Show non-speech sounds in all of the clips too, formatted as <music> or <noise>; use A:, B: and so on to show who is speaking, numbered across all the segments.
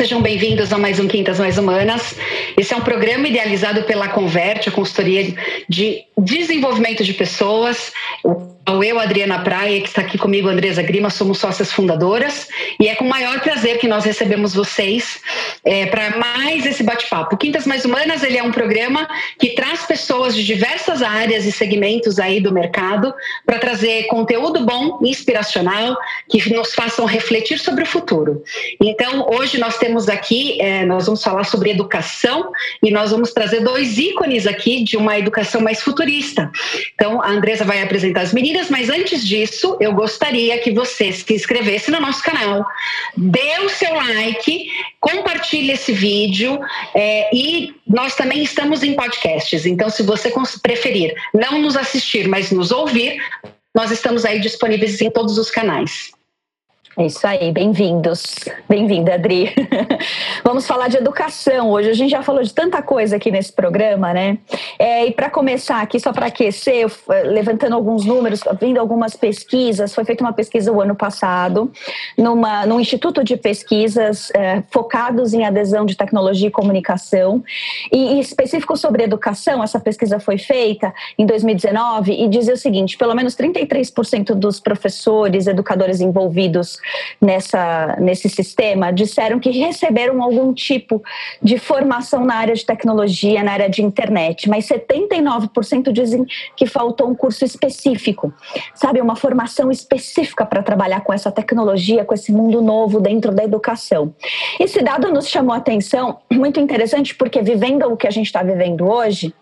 A: sejam bem-vindos a mais um Quintas Mais Humanas. Esse é um programa idealizado pela Converte, a consultoria de desenvolvimento de pessoas. Eu, Adriana Praia, que está aqui comigo, Andresa Grima, somos sócias fundadoras e é com maior prazer que nós recebemos vocês é, para mais esse bate-papo. Quintas Mais Humanas ele é um programa que traz pessoas de diversas áreas e segmentos aí do mercado para trazer conteúdo bom, inspiracional, que nos façam refletir sobre o futuro. Então, hoje nós temos aqui, é, nós vamos falar sobre educação e nós vamos trazer dois ícones aqui de uma educação mais futurista. Então, a Andresa vai apresentar as meninas, mas antes disso, eu gostaria que você se inscrevesse no nosso canal, dê o seu like, compartilhe esse vídeo é, e nós também estamos em podcasts. Então, se você preferir não nos assistir, mas nos ouvir, nós estamos aí disponíveis em todos os canais.
B: É isso aí, bem-vindos. Bem-vinda, Adri. <laughs> Vamos falar de educação hoje. A gente já falou de tanta coisa aqui nesse programa, né? É, e para começar aqui, só para aquecer, eh, levantando alguns números, vindo algumas pesquisas, foi feita uma pesquisa o ano passado, numa, num instituto de pesquisas é, focados em adesão de tecnologia e comunicação. E, e específico sobre educação, essa pesquisa foi feita em 2019 e dizia o seguinte: pelo menos 33% dos professores, educadores envolvidos nessa, nesse sistema disseram que receberam algum tipo de formação na área de tecnologia, na área de internet, mas 79% dizem que faltou um curso específico, sabe, uma formação específica para trabalhar com essa tecnologia, com esse mundo novo dentro da educação. Esse dado nos chamou a atenção, muito interessante, porque vivendo o que a gente está vivendo hoje,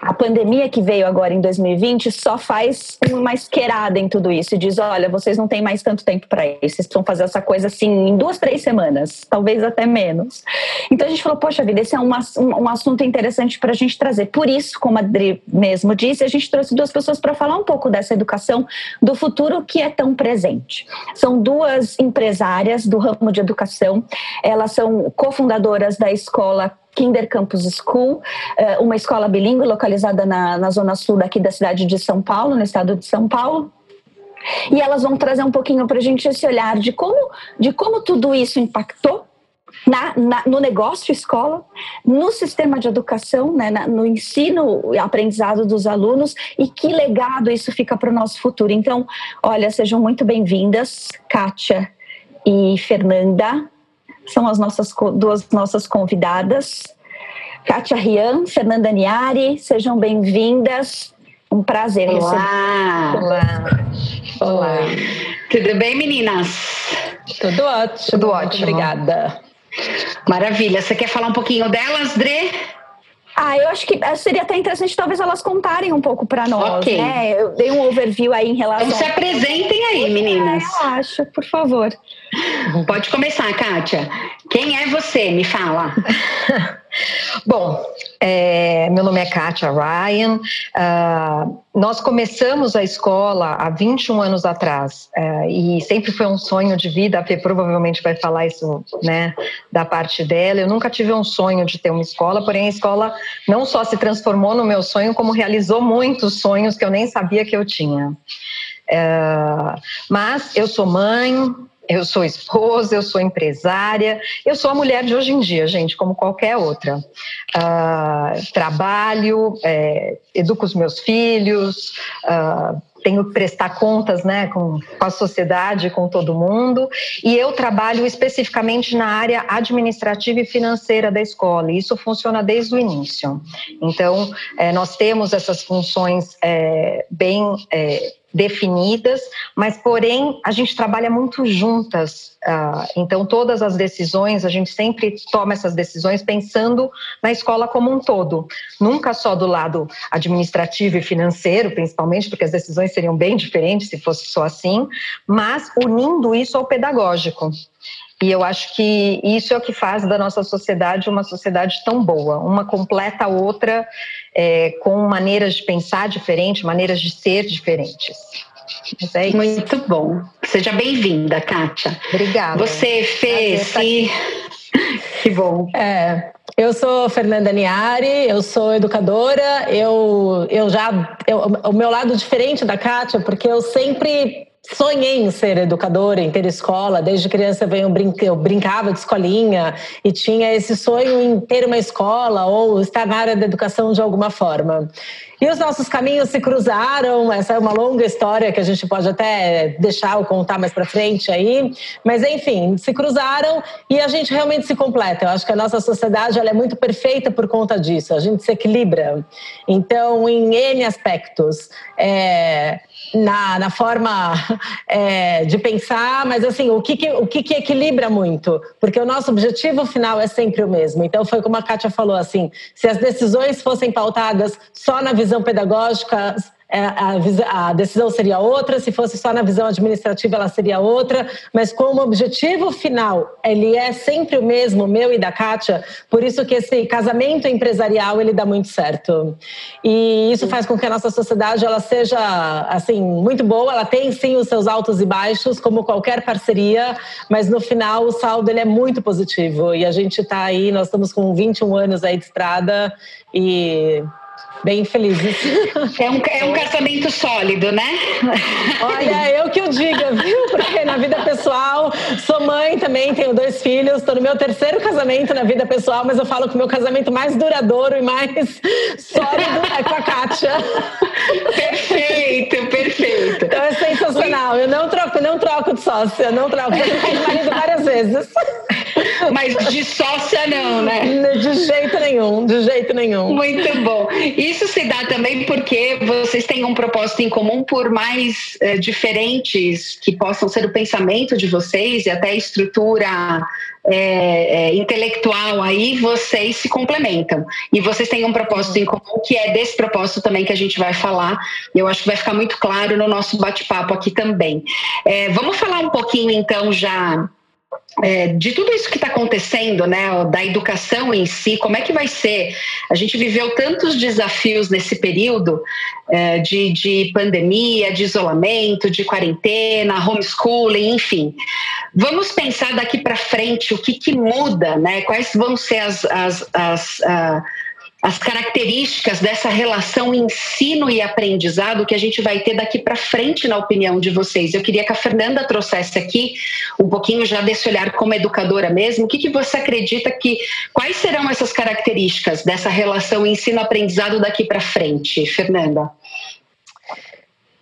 B: a pandemia que veio agora em 2020 só faz uma esquerada em tudo isso e diz: olha, vocês não têm mais tanto tempo para isso, vocês precisam fazer essa coisa assim em duas, três semanas, talvez até menos. Então a gente falou: poxa vida, esse é um, um assunto interessante para a gente trazer. Por isso, como a Adri mesmo disse, a gente trouxe duas pessoas para falar um pouco dessa educação do futuro que é tão presente. São duas empresárias do ramo de educação, elas são cofundadoras da escola Kinder Campus School, eh, uma escola bilíngue localizada na, na zona sul daqui da cidade de São Paulo, no estado de São Paulo. E elas vão trazer um pouquinho para a gente esse olhar de como, de como tudo isso impactou na, na, no negócio escola, no sistema de educação, né, na, no ensino e aprendizado dos alunos e que legado isso fica para o nosso futuro. Então, olha, sejam muito bem-vindas, Kátia e Fernanda são as nossas duas nossas convidadas. Kátia Rian, Fernanda Niari, sejam bem-vindas. Um prazer
A: Olá. Olá. Olá. Tudo bem, meninas?
B: Tudo ótimo.
A: Tudo ótimo.
B: obrigada.
A: Maravilha. Você quer falar um pouquinho delas, Dre?
B: Ah, eu acho que seria até interessante talvez elas contarem um pouco para nós,
A: okay.
B: né? Eu dei um overview aí em relação.
A: Então se apresentem aí, meninas.
B: É, eu acho, por favor.
A: Pode começar, Kátia. Quem é você? Me fala. <laughs>
C: Bom, é, meu nome é Kátia Ryan. Uh, nós começamos a escola há 21 anos atrás uh, e sempre foi um sonho de vida. A Fê provavelmente vai falar isso né, da parte dela. Eu nunca tive um sonho de ter uma escola, porém a escola não só se transformou no meu sonho, como realizou muitos sonhos que eu nem sabia que eu tinha. Uh, mas eu sou mãe, eu sou esposa, eu sou empresária, eu sou a mulher de hoje em dia, gente, como qualquer outra. Uh, trabalho, é, educo os meus filhos, uh, tenho que prestar contas né, com, com a sociedade, com todo mundo, e eu trabalho especificamente na área administrativa e financeira da escola, e isso funciona desde o início. Então, é, nós temos essas funções é, bem é, definidas, mas porém a gente trabalha muito juntas. Uh, então todas as decisões a gente sempre toma essas decisões pensando na escola como um todo, nunca só do lado administrativo e financeiro, principalmente porque as decisões seriam bem diferentes se fosse só assim, mas unindo isso ao pedagógico. E eu acho que isso é o que faz da nossa sociedade uma sociedade tão boa. Uma completa a outra, é, com maneiras de pensar diferentes, maneiras de ser diferentes.
A: É Muito bom. Seja bem-vinda, Kátia.
C: Obrigada.
A: Você fez. <laughs>
D: Que bom. É, eu sou Fernanda Niari, eu sou educadora, eu, eu já. Eu, o meu lado diferente da Kátia, porque eu sempre sonhei em ser educadora, em ter escola. Desde criança eu, eu brincava de escolinha e tinha esse sonho em ter uma escola ou estar na área da educação de alguma forma. E os nossos caminhos se cruzaram, essa é uma longa história que a gente pode até deixar ou contar mais para frente aí, mas enfim, se cruzaram e a gente realmente se completa. Eu acho que a nossa sociedade ela é muito perfeita por conta disso, a gente se equilibra. Então, em N aspectos, é, na, na forma é, de pensar, mas assim, o que, que, o que, que equilibra muito? Porque o nosso objetivo final é sempre o mesmo. Então, foi como a Kátia falou, assim, se as decisões fossem pautadas só na visão pedagógica, a, a, decisão seria outra, se fosse só na visão administrativa ela seria outra, mas como objetivo final ele é sempre o mesmo, meu e da Kátia, por isso que esse casamento empresarial ele dá muito certo. E isso faz com que a nossa sociedade ela seja assim muito boa, ela tem sim os seus altos e baixos, como qualquer parceria, mas no final o saldo ele é muito positivo e a gente está aí, nós estamos com 21 anos aí de estrada e bem felizes.
A: É um, é um casamento sólido, né?
D: Olha, eu que o diga, viu? Porque na vida pessoal, sou mãe também, tenho dois filhos, estou no meu terceiro casamento na vida pessoal, mas eu falo que o meu casamento mais duradouro e mais <laughs> sólido é com a Kátia.
A: Perfeito, perfeito.
D: Então é sensacional. Eu não troco, não troco de sócia, não troco. Eu troquei de marido várias vezes.
A: Mas de sócia não, né?
D: De jeito nenhum, de jeito nenhum.
A: Muito bom. Isso se dá também porque vocês têm um propósito em comum, por mais é, diferentes que possam ser o pensamento de vocês e até a estrutura é, é, intelectual aí, vocês se complementam. E vocês têm um propósito em comum, que é desse propósito também que a gente vai falar. Eu acho que vai ficar muito claro no nosso bate-papo aqui também. É, vamos falar um pouquinho, então, já é, de tudo isso que está acontecendo, né, da educação em si, como é que vai ser? A gente viveu tantos desafios nesse período é, de, de pandemia, de isolamento, de quarentena, homeschooling, enfim. Vamos pensar daqui para frente o que, que muda, né? Quais vão ser as, as, as uh, as características dessa relação ensino e aprendizado que a gente vai ter daqui para frente, na opinião de vocês. Eu queria que a Fernanda trouxesse aqui um pouquinho já desse olhar como educadora mesmo. O que, que você acredita que quais serão essas características dessa relação ensino-aprendizado daqui para frente, Fernanda?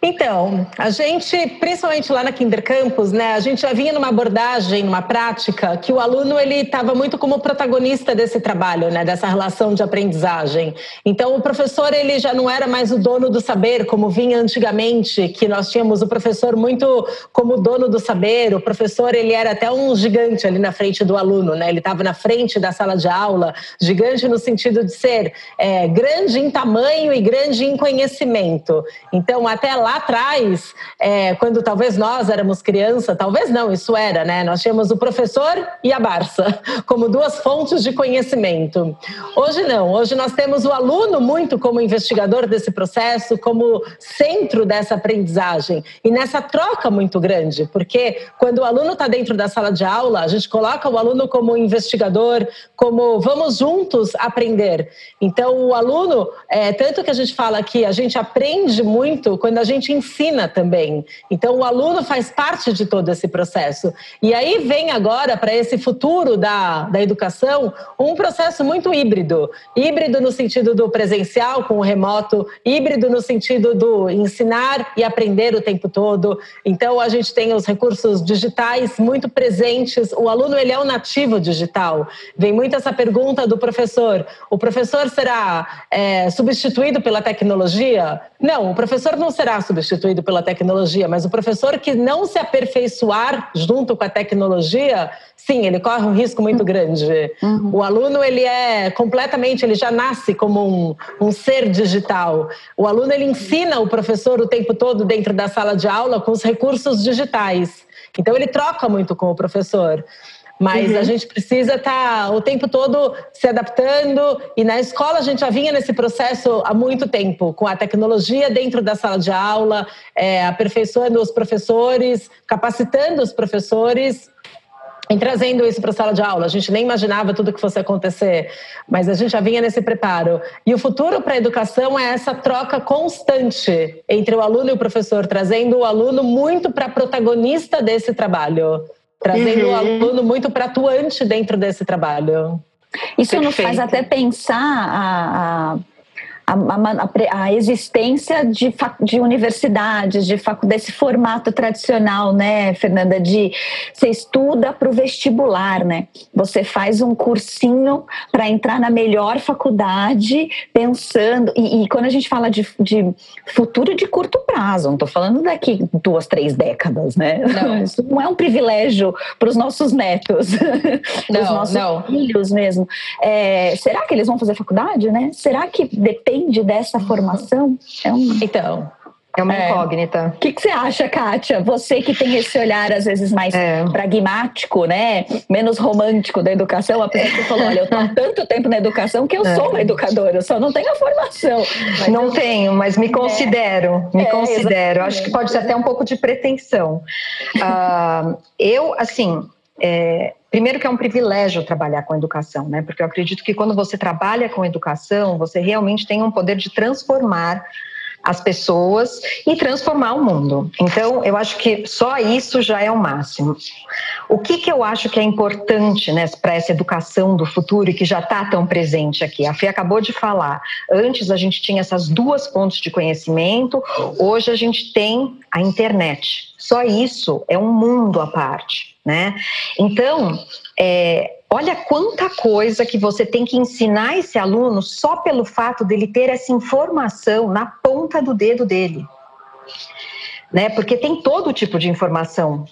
D: Então, a gente, principalmente lá na Kinder Campus, né, a gente já vinha numa abordagem, numa prática, que o aluno ele estava muito como protagonista desse trabalho, né, dessa relação de aprendizagem. Então, o professor ele já não era mais o dono do saber, como vinha antigamente, que nós tínhamos o professor muito como dono do saber. O professor ele era até um gigante ali na frente do aluno, né? Ele estava na frente da sala de aula, gigante no sentido de ser é, grande em tamanho e grande em conhecimento. Então, até lá atrás, é, quando talvez nós éramos criança, talvez não, isso era, né? Nós tínhamos o professor e a Barça <laughs> como duas fontes de conhecimento. Hoje não, hoje nós temos o aluno muito como investigador desse processo, como centro dessa aprendizagem e nessa troca muito grande, porque quando o aluno está dentro da sala de aula, a gente coloca o aluno como investigador, como vamos juntos aprender. Então, o aluno, é, tanto que a gente fala que a gente aprende muito quando a gente gente ensina também. Então, o aluno faz parte de todo esse processo. E aí vem agora, para esse futuro da, da educação, um processo muito híbrido. Híbrido no sentido do presencial com o remoto, híbrido no sentido do ensinar e aprender o tempo todo. Então, a gente tem os recursos digitais muito presentes. O aluno, ele é um nativo digital. Vem muito essa pergunta do professor. O professor será é, substituído pela tecnologia? Não, o professor não será substituído pela tecnologia, mas o professor que não se aperfeiçoar junto com a tecnologia, sim, ele corre um risco muito grande. Uhum. O aluno, ele é completamente, ele já nasce como um, um ser digital. O aluno, ele ensina o professor o tempo todo dentro da sala de aula com os recursos digitais. Então, ele troca muito com o professor. Mas uhum. a gente precisa estar tá o tempo todo se adaptando e na escola a gente já vinha nesse processo há muito tempo, com a tecnologia dentro da sala de aula, é, aperfeiçoando os professores, capacitando os professores em trazendo isso para a sala de aula. A gente nem imaginava tudo que fosse acontecer, mas a gente já vinha nesse preparo. E o futuro para a educação é essa troca constante entre o aluno e o professor, trazendo o aluno muito para protagonista desse trabalho, trazendo uhum. o aluno muito para atuante dentro desse trabalho.
B: Isso Perfeito. nos faz até pensar a, a a, a, a existência de, de universidades, de facu, desse formato tradicional, né, Fernanda? De você estuda para o vestibular, né? Você faz um cursinho para entrar na melhor faculdade, pensando. E, e quando a gente fala de, de, futuro de curto prazo, não estou falando daqui duas, três décadas, né? Não. <laughs> Isso não é um privilégio para os nossos netos, <laughs> para os nossos não. filhos mesmo. É, será que eles vão fazer faculdade, né? Será que depende depende dessa formação?
C: É um... Então, é uma é. incógnita.
B: O que, que, você acha, Kátia? Você que tem esse olhar, às vezes, mais é. pragmático, né? Menos romântico da educação, apesar que você falou, olha, eu estou há tanto tempo na educação que eu é. sou uma educadora, eu só não tenho a formação.
C: Mas não eu... tenho, mas me considero, me é, considero. Acho que pode ser até um pouco de pretensão. Uh, eu, assim, é, primeiro que é um privilégio trabalhar com educação, né? Porque eu acredito que quando você trabalha com educação, você realmente tem um poder de transformar as pessoas e transformar o mundo. Então, eu acho que só isso já é o máximo. O que, que eu acho que é importante né, para essa educação do futuro e que já está tão presente aqui? A Fê acabou de falar. Antes a gente tinha essas duas fontes de conhecimento, hoje a gente tem a internet. Só isso é um mundo à parte, né? Então, é, olha quanta coisa que você tem que ensinar esse aluno só pelo fato dele ter essa informação na ponta do dedo dele, né? Porque tem todo tipo de informação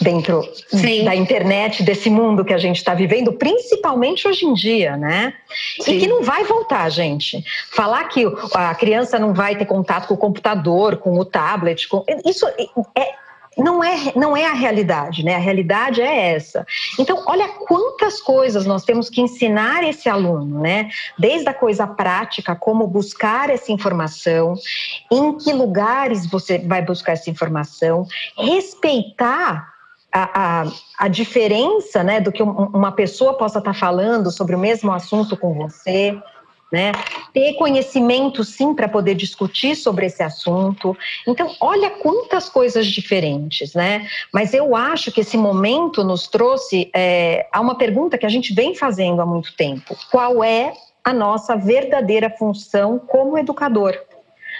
C: dentro Sim. da internet, desse mundo que a gente está vivendo, principalmente hoje em dia, né? Sim. E que não vai voltar, gente. Falar que a criança não vai ter contato com o computador, com o tablet, com... isso é não é, não é a realidade, né? A realidade é essa. Então, olha quantas coisas nós temos que ensinar esse aluno, né? Desde a coisa prática, como buscar essa informação, em que lugares você vai buscar essa informação, respeitar a, a, a, diferença né, do que uma pessoa possa estar falando sobre o mesmo assunto com você né? Ter conhecimento, sim, para poder discutir sobre esse assunto. Então, olha quantas coisas diferentes, né? Mas eu acho que esse momento nos trouxe é, a uma pergunta que a gente vem fazendo há muito tempo: qual é a nossa verdadeira função como educador?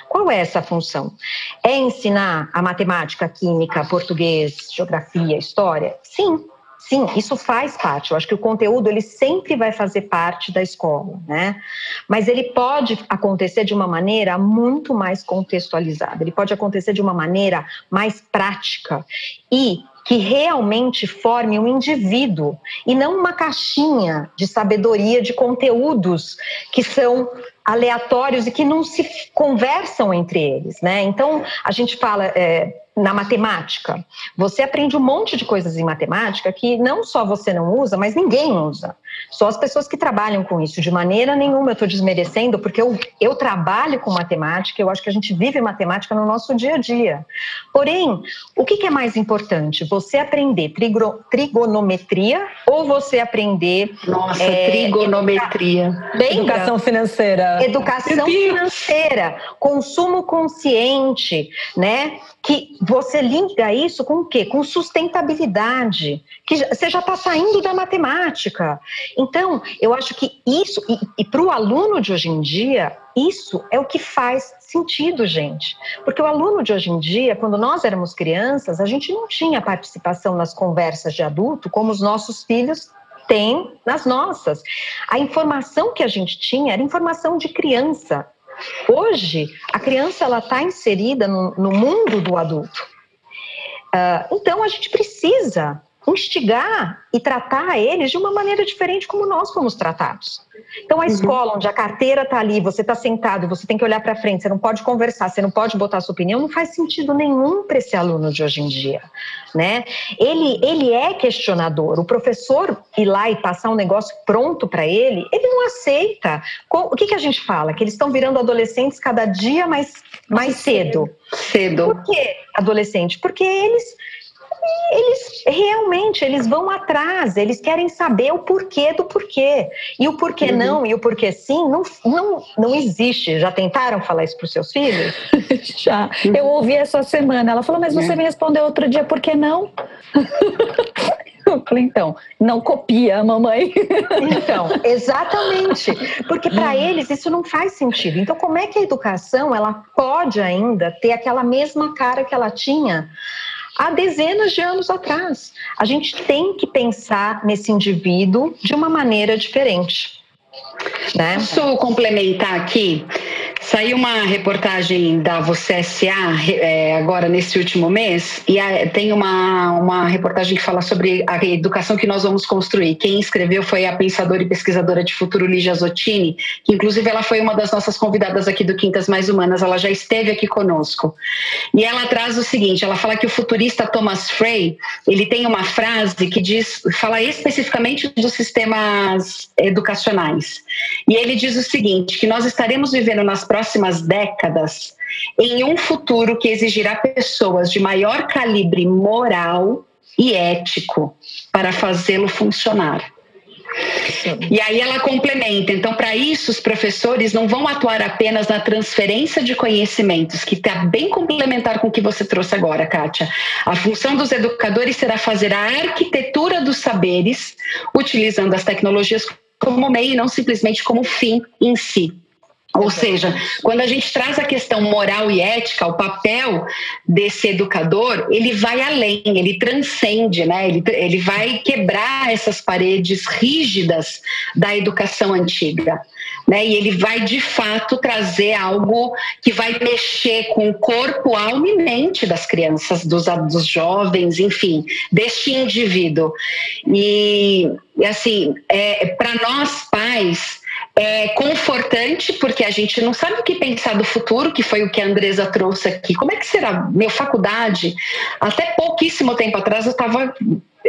C: Qual é essa função? É ensinar a matemática, química, português, geografia, história? Sim, Sim, isso faz parte. Eu acho que o conteúdo ele sempre vai fazer parte da escola, né? Mas ele pode acontecer de uma maneira muito mais contextualizada. Ele pode acontecer de uma maneira mais prática e que realmente forme um indivíduo e não uma caixinha de sabedoria de conteúdos que são aleatórios e que não se conversam entre eles, né? Então a gente fala é, na matemática. Você aprende um monte de coisas em matemática que não só você não usa, mas ninguém usa. Só as pessoas que trabalham com isso. De maneira nenhuma eu estou desmerecendo, porque eu, eu trabalho com matemática, eu acho que a gente vive matemática no nosso dia a dia. Porém, o que, que é mais importante? Você aprender trigo, trigonometria ou você aprender.
A: Nossa, é, trigonometria.
D: Educa... Educação financeira.
C: Educação financeira, consumo consciente, né? Que você liga isso com o quê? Com sustentabilidade, que você já está saindo da matemática. Então, eu acho que isso, e, e para o aluno de hoje em dia, isso é o que faz sentido, gente. Porque o aluno de hoje em dia, quando nós éramos crianças, a gente não tinha participação nas conversas de adulto como os nossos filhos têm nas nossas. A informação que a gente tinha era informação de criança. Hoje, a criança ela está inserida no, no, mundo do adulto. Uh, então, a gente precisa instigar e tratar eles de uma maneira diferente como nós fomos tratados. Então, a uhum. escola onde a carteira está ali, você está sentado, você tem que olhar para frente, você não pode conversar, você não pode botar a sua opinião, não faz sentido nenhum para esse aluno de hoje em dia, né? Ele, ele é questionador. O professor ir lá e passar um negócio pronto para ele, ele não aceita. O que, que a gente fala? Que eles estão virando adolescentes cada dia mais, mais cedo.
A: Cedo.
C: Por que adolescente? Porque eles eles realmente eles vão atrás, eles querem saber o porquê do porquê. E o porquê uhum. não e o porquê sim não, não, não existe. Já tentaram falar isso para os seus filhos? <laughs>
B: Já. Eu ouvi essa semana. Ela falou, mas você é. me respondeu outro dia, por que não? <laughs> Eu falei, então, não copia a mamãe. <laughs>
C: Então, exatamente. Porque para eles isso não faz sentido. Então, como é que a educação ela pode ainda ter aquela mesma cara que ela tinha há dezenas de anos atrás? A gente tem que pensar nesse indivíduo de uma maneira diferente.
A: Né? Posso complementar aqui? Saiu uma reportagem da Você SA é, agora nesse último mês e a, tem uma, uma reportagem que fala sobre a educação que nós vamos construir. Quem escreveu foi a pensadora e pesquisadora de futuro Lígia Zottini, que inclusive ela foi uma das nossas convidadas aqui do Quintas Mais Humanas, ela já esteve aqui conosco. E ela traz o seguinte, ela fala que o futurista Thomas Frey, ele tem uma frase que diz, fala especificamente dos sistemas educacionais. E ele diz o seguinte, que nós estaremos vivendo nas próximas décadas em um futuro que exigirá pessoas de maior calibre moral e ético para fazê-lo funcionar. E aí ela complementa. Então, para isso, os professores não vão atuar apenas na transferência de conhecimentos, que está bem complementar com o que você trouxe agora, Kátia. A função dos educadores será fazer a arquitetura dos saberes, utilizando as tecnologias como meio e não simplesmente como fim em si. Ou seja, quando a gente traz a questão moral e ética, o papel desse educador, ele vai além, ele transcende, né? ele, ele vai quebrar essas paredes rígidas da educação antiga. Né? E ele vai de fato trazer algo que vai mexer com o corpo, alma e mente das crianças, dos, dos jovens, enfim, deste indivíduo. E, assim, é, para nós pais, é confortante, porque a gente não sabe o que pensar do futuro, que foi o que a Andresa trouxe aqui. Como é que será? Meu faculdade, até pouquíssimo tempo atrás eu estava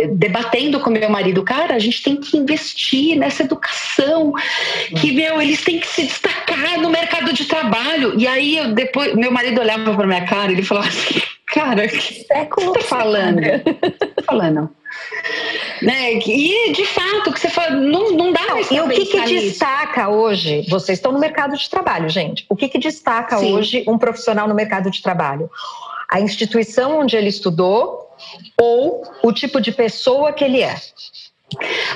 A: debatendo com meu marido, cara, a gente tem que investir nessa educação, que meu, eles têm que se destacar no mercado de trabalho. E aí eu depois, meu marido olhava para minha cara e ele falava assim, cara, que século tá falando? falando. Né? E de fato, que você fala, não, não dá mais
C: E o que, que destaca hoje? Vocês estão no mercado de trabalho, gente. O que, que destaca Sim. hoje um profissional no mercado de trabalho? A instituição onde ele estudou ou o tipo de pessoa que ele é.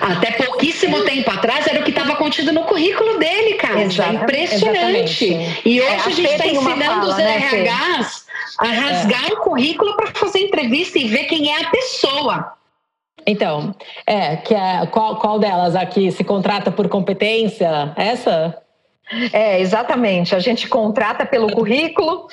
A: Até pouquíssimo tempo atrás era o que estava contido no currículo dele, cara. Exatamente, Impressionante. Exatamente. E hoje é, a, a gente está ensinando fala, os né, RHs a rasgar é. o currículo para fazer entrevista e ver quem é a pessoa.
D: Então, é, que é qual, qual delas aqui se contrata por competência? Essa?
C: É, exatamente. A gente contrata pelo currículo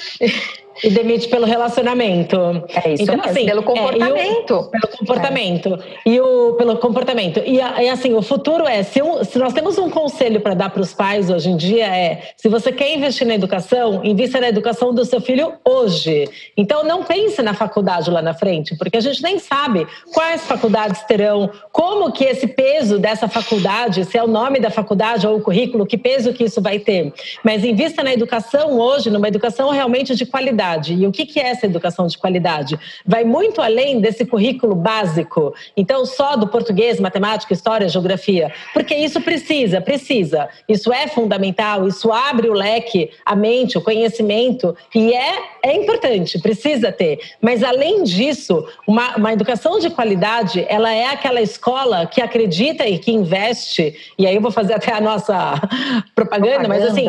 D: e demite pelo relacionamento.
C: É isso então, mesmo, assim, pelo comportamento.
D: É, o, pelo comportamento. É. E o pelo comportamento. E, e assim, o futuro é, se, um, se nós temos um conselho para dar para os pais hoje em dia é, se você quer investir na educação, invista na educação do seu filho hoje. Então não pense na faculdade lá na frente, porque a gente nem sabe quais faculdades terão, como que esse peso dessa faculdade, se é o nome da faculdade ou o currículo, que peso que isso vai ter. Mas invista na educação hoje, numa educação realmente de qualidade qualidade. E o que é essa educação de qualidade? Vai muito além desse currículo básico, então só do português, matemática, história, geografia, porque isso precisa, precisa. Isso é fundamental, isso abre o leque, a mente, o conhecimento, e é, é importante, precisa ter. Mas além disso, uma, uma educação de qualidade, ela é aquela escola que acredita e que investe, e aí eu vou fazer até a nossa propaganda, propaganda. mas assim,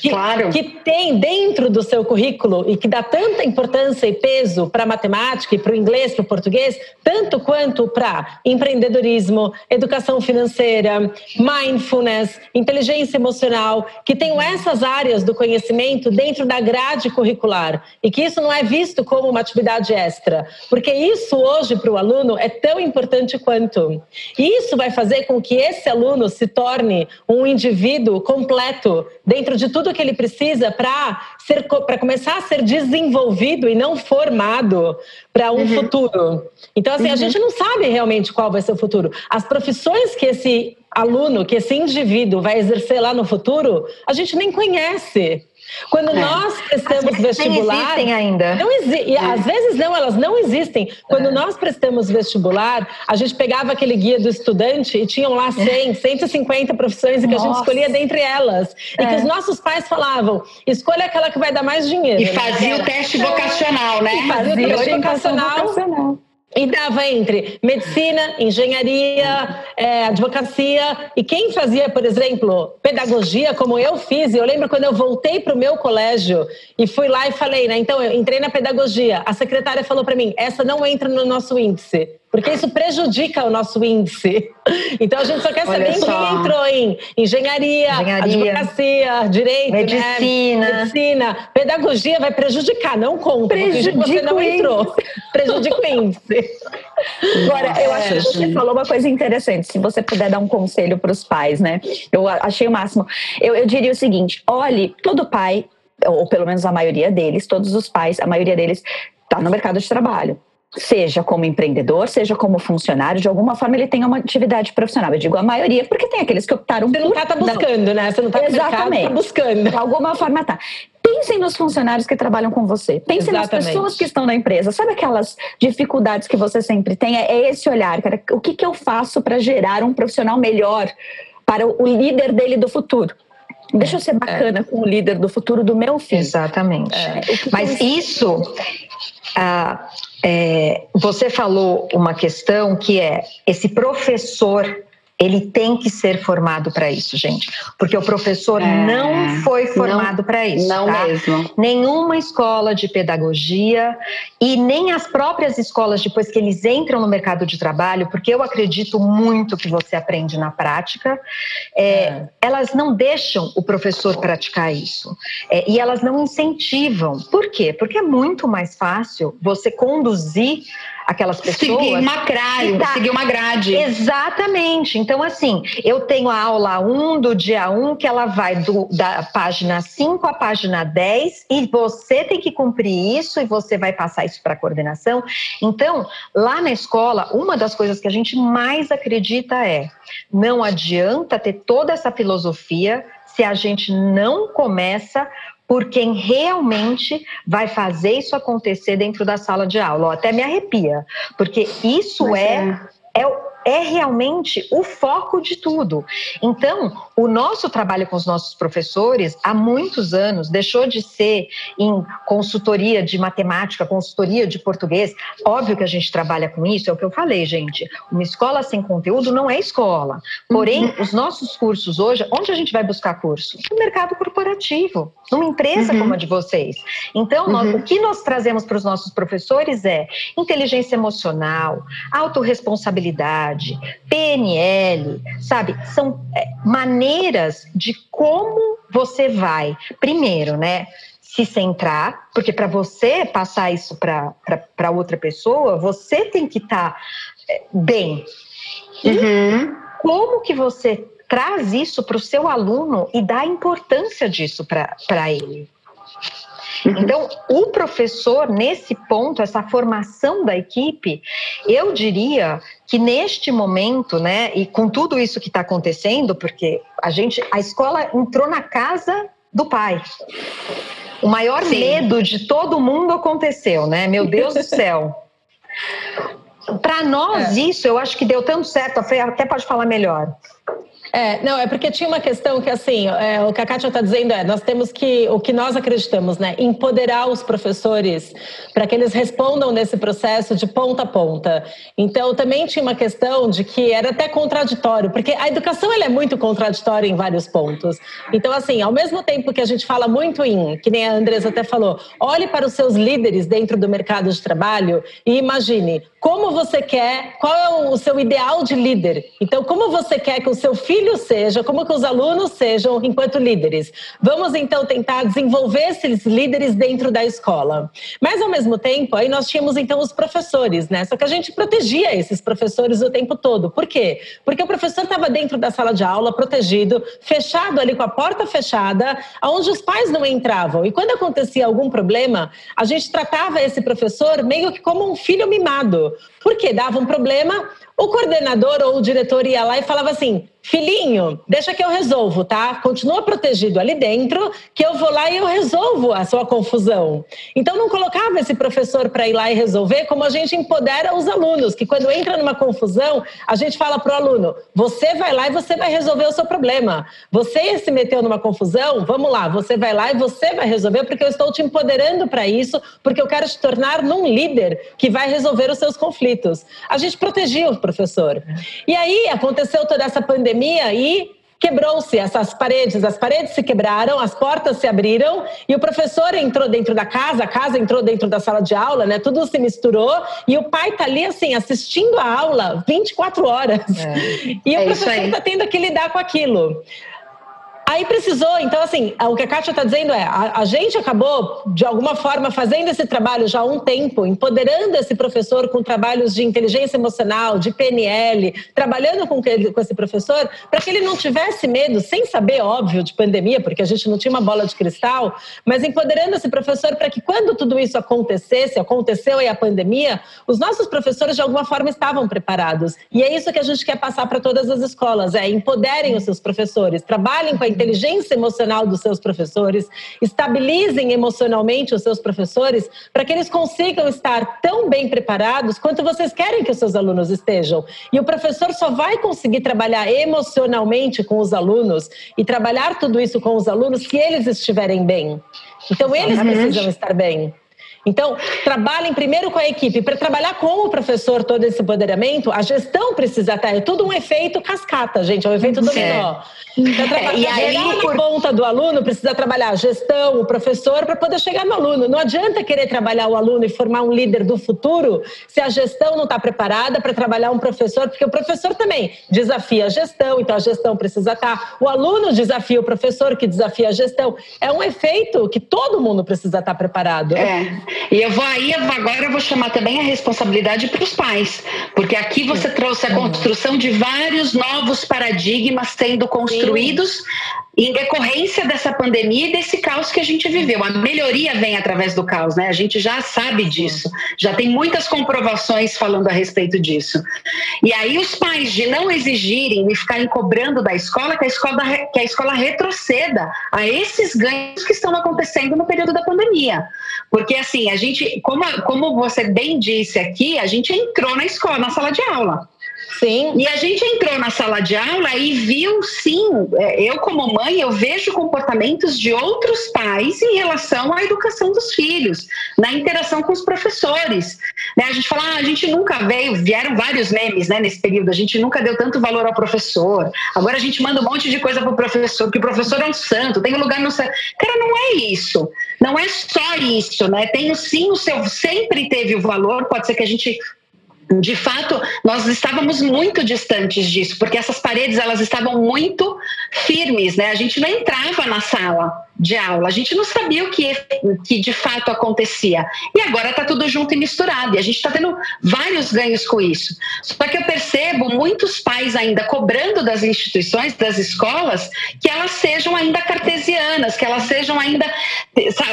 D: que, claro. que tem dentro do seu currículo e que dá tanta importância e peso para a matemática e para o inglês, para o português, tanto quanto para empreendedorismo, educação financeira, mindfulness, inteligência emocional, que tenham essas áreas do conhecimento dentro da grade curricular e que isso não é visto como uma atividade extra, porque isso hoje para o aluno é tão importante quanto. E isso vai fazer com que esse aluno se torne um indivíduo completo dentro de tudo que ele precisa para ser para começar a ser desenvolvido e não formado para um uhum. futuro. Então, assim, uhum. a gente não sabe realmente qual vai ser o futuro. As profissões que esse aluno, que esse indivíduo vai exercer lá no futuro, a gente nem conhece. Quando é. nós prestamos vestibular.
C: Não existem ainda.
D: Não exi é. Às vezes não, elas não existem. Quando é. nós prestamos vestibular, a gente pegava aquele guia do estudante e tinham lá 100, 150 profissões e que Nossa. a gente escolhia dentre elas. E que é. os nossos pais falavam: escolha aquela que vai dar mais dinheiro.
A: E fazia o teste vocacional, né?
D: E fazia o teste vocacional. vocacional. E dava entre medicina, engenharia, é, advocacia. E quem fazia, por exemplo, pedagogia, como eu fiz, eu lembro quando eu voltei para o meu colégio e fui lá e falei, né? Então, eu entrei na pedagogia. A secretária falou para mim: essa não entra no nosso índice porque isso prejudica o nosso índice. <laughs> Então a gente só quer saber quem entrou em engenharia, engenharia advocacia, direito,
C: né? medicina.
D: Né? medicina, pedagogia vai prejudicar, não conta,
B: prejudica você não entrou. <laughs>
D: Prejudica o índice. <laughs>
B: Agora, eu acho que você falou uma coisa interessante, se você puder dar um conselho para os pais, né? Eu achei o máximo. Eu, eu diria o seguinte: olhe, todo pai, ou pelo menos a maioria deles, todos os pais, a maioria deles está no mercado de trabalho seja como empreendedor, seja como funcionário, de alguma forma ele tem uma atividade profissional. Eu digo a maioria, porque tem aqueles que optaram
D: Você não está tá buscando, não. né? Você não está
B: Exatamente.
D: Mercado, tá buscando.
B: De alguma forma tá. Pensem nos funcionários que trabalham com você. Pensem Exatamente. nas pessoas que estão na empresa. Sabe aquelas dificuldades que você sempre tem? É, é esse olhar, cara. O que, que eu faço para gerar um profissional melhor para o líder dele do futuro? Deixa eu ser bacana é. com o líder do futuro do meu filho.
C: Exatamente. É. Mas isso, ah, é, você falou uma questão que é esse professor ele tem que ser formado para isso, gente. Porque o professor é, não foi formado para isso.
A: Não
C: tá?
A: mesmo.
C: Nenhuma escola de pedagogia e nem as próprias escolas, depois que eles entram no mercado de trabalho, porque eu acredito muito que você aprende na prática, é, é. elas não deixam o professor praticar isso. É, e elas não incentivam. Por quê? Porque é muito mais fácil você conduzir aquelas pessoas.
A: Seguir uma grade, tá. seguir uma grade.
C: Exatamente. Então, assim, eu tenho a aula 1 do dia 1, que ela vai do, da página 5 à página 10, e você tem que cumprir isso e você vai passar isso para a coordenação. Então, lá na escola, uma das coisas que a gente mais acredita é: não adianta ter toda essa filosofia se a gente não começa por quem realmente vai fazer isso acontecer dentro da sala de aula. até me arrepia, porque isso é, é, é é realmente o foco de tudo. Então, o nosso trabalho com os nossos professores, há muitos anos, deixou de ser em consultoria de matemática, consultoria de português. Óbvio que a gente trabalha com isso, é o que eu falei, gente. Uma escola sem conteúdo não é escola. Porém, uhum. os nossos cursos hoje, onde a gente vai buscar curso? No mercado corporativo, numa empresa uhum. como a de vocês. Então, nós, uhum. o que nós trazemos para os nossos professores é inteligência emocional, autorresponsabilidade PNL, sabe? São é, maneiras de como você vai, primeiro, né? Se centrar, porque para você passar isso para outra pessoa, você tem que estar tá, é, bem. E uhum. como que você traz isso para o seu aluno e dá importância disso para ele? Uhum. Então, o professor, nesse ponto, essa formação da equipe, eu diria que neste momento, né, e com tudo isso que está acontecendo, porque a gente, a escola entrou na casa do pai. O maior Sim. medo de todo mundo aconteceu, né? Meu Deus do céu. Para nós, é. isso eu acho que deu tanto certo. A Fê até pode falar melhor.
D: É, não, é porque tinha uma questão que, assim, é, o que a Kátia está dizendo é, nós temos que, o que nós acreditamos, né, empoderar os professores para que eles respondam nesse processo de ponta a ponta. Então, também tinha uma questão de que era até contraditório, porque a educação, ela é muito contraditória em vários pontos. Então, assim, ao mesmo tempo que a gente fala muito em, que nem a Andresa até falou, olhe para os seus líderes dentro do mercado de trabalho e imagine como você quer, qual é o seu ideal de líder. Então, como você quer que o seu filho seja, como que os alunos sejam enquanto líderes. Vamos então tentar desenvolver esses líderes dentro da escola. Mas ao mesmo tempo, aí nós tínhamos então os professores, né? Só que a gente protegia esses professores o tempo todo. Por quê? Porque o professor estava dentro da sala de aula, protegido, fechado ali com a porta fechada, aonde os pais não entravam. E quando acontecia algum problema, a gente tratava esse professor meio que como um filho mimado. Porque dava um problema, o coordenador ou o diretor ia lá e falava assim: filhinho, deixa que eu resolvo, tá? Continua protegido ali dentro, que eu vou lá e eu resolvo a sua confusão. Então não colocava esse professor para ir lá e resolver, como a gente empodera os alunos, que quando entra numa confusão, a gente fala pro aluno: você vai lá e você vai resolver o seu problema. Você se meteu numa confusão, vamos lá, você vai lá e você vai resolver, porque eu estou te empoderando para isso, porque eu quero te tornar num líder que vai resolver os seus conflitos. A gente protegia o professor. E aí aconteceu toda essa pandemia e quebrou-se essas paredes, as paredes se quebraram, as portas se abriram e o professor entrou dentro da casa, a casa entrou dentro da sala de aula, né? Tudo se misturou e o pai tá ali assim assistindo a aula 24 horas. É. E é o professor tá tendo que lidar com aquilo. Aí precisou, então assim, o que a Kátia está dizendo é, a, a, gente acabou, de alguma forma, fazendo esse trabalho já há um tempo, empoderando esse professor com trabalhos de inteligência emocional, de PNL, trabalhando com, com esse professor, para que ele não tivesse medo, sem saber, óbvio, de pandemia, porque a gente não tinha uma bola de cristal, mas empoderando esse professor para que quando tudo isso acontecesse, aconteceu aí a pandemia, os nossos professores de alguma forma estavam preparados. E é isso que a gente quer passar para todas as escolas, é empoderem os seus professores, trabalhem com a inteligência emocional dos seus professores, estabilizem emocionalmente os seus professores, para que eles consigam estar tão bem preparados quanto vocês querem que os seus alunos estejam. E o professor só vai conseguir trabalhar emocionalmente com os alunos e trabalhar tudo isso com os alunos se eles estiverem bem. Então, eles precisam estar bem. Então, trabalhem primeiro com a equipe. Para trabalhar com o professor todo esse empoderamento, a gestão precisa estar. É tudo um efeito cascata, gente, é um efeito dominó. É, e aí, por ponta do aluno, precisa trabalhar a gestão, o professor, para poder chegar no aluno. Não adianta querer trabalhar o aluno e formar um líder do futuro se a gestão não está preparada para trabalhar um professor, porque o professor também desafia a gestão, então a gestão precisa estar. Tá. O aluno desafia o professor, que desafia a gestão. É um efeito que todo mundo precisa estar tá preparado.
A: É. E eu vou aí, agora eu vou chamar também a responsabilidade para os pais, porque aqui você trouxe a construção de vários novos paradigmas sendo construídos em decorrência dessa pandemia e desse caos que a gente viveu. A melhoria vem através do caos, né? A gente já sabe disso, já tem muitas comprovações falando a respeito disso. E aí os pais de não exigirem e ficarem cobrando da escola que a escola, que a escola retroceda a esses ganhos que estão acontecendo no período da pandemia. Porque assim, a gente, como, como você bem disse aqui, a gente entrou na escola, na sala de aula. Sim. E a gente entrou na sala de aula e viu, sim, é, eu como mãe, eu vejo comportamentos de outros pais em relação à educação dos filhos, na interação com os professores. Né? A gente fala, ah, a gente nunca veio, vieram vários memes né, nesse período, a gente nunca deu tanto valor ao professor. Agora a gente manda um monte de coisa para o professor, que o professor é um santo, tem um lugar no céu. Cara, não é isso. Não é só isso, né? Tem sim o seu, sempre teve o valor, pode ser que a gente de fato, nós estávamos muito distantes disso, porque essas paredes elas estavam muito firmes, né? A gente não entrava na sala de aula. A gente não sabia o que, que de fato acontecia. E agora está tudo junto e misturado. E a gente está tendo vários ganhos com isso. Só que eu percebo muitos pais ainda cobrando das instituições, das escolas, que elas sejam ainda cartesianas, que elas sejam ainda,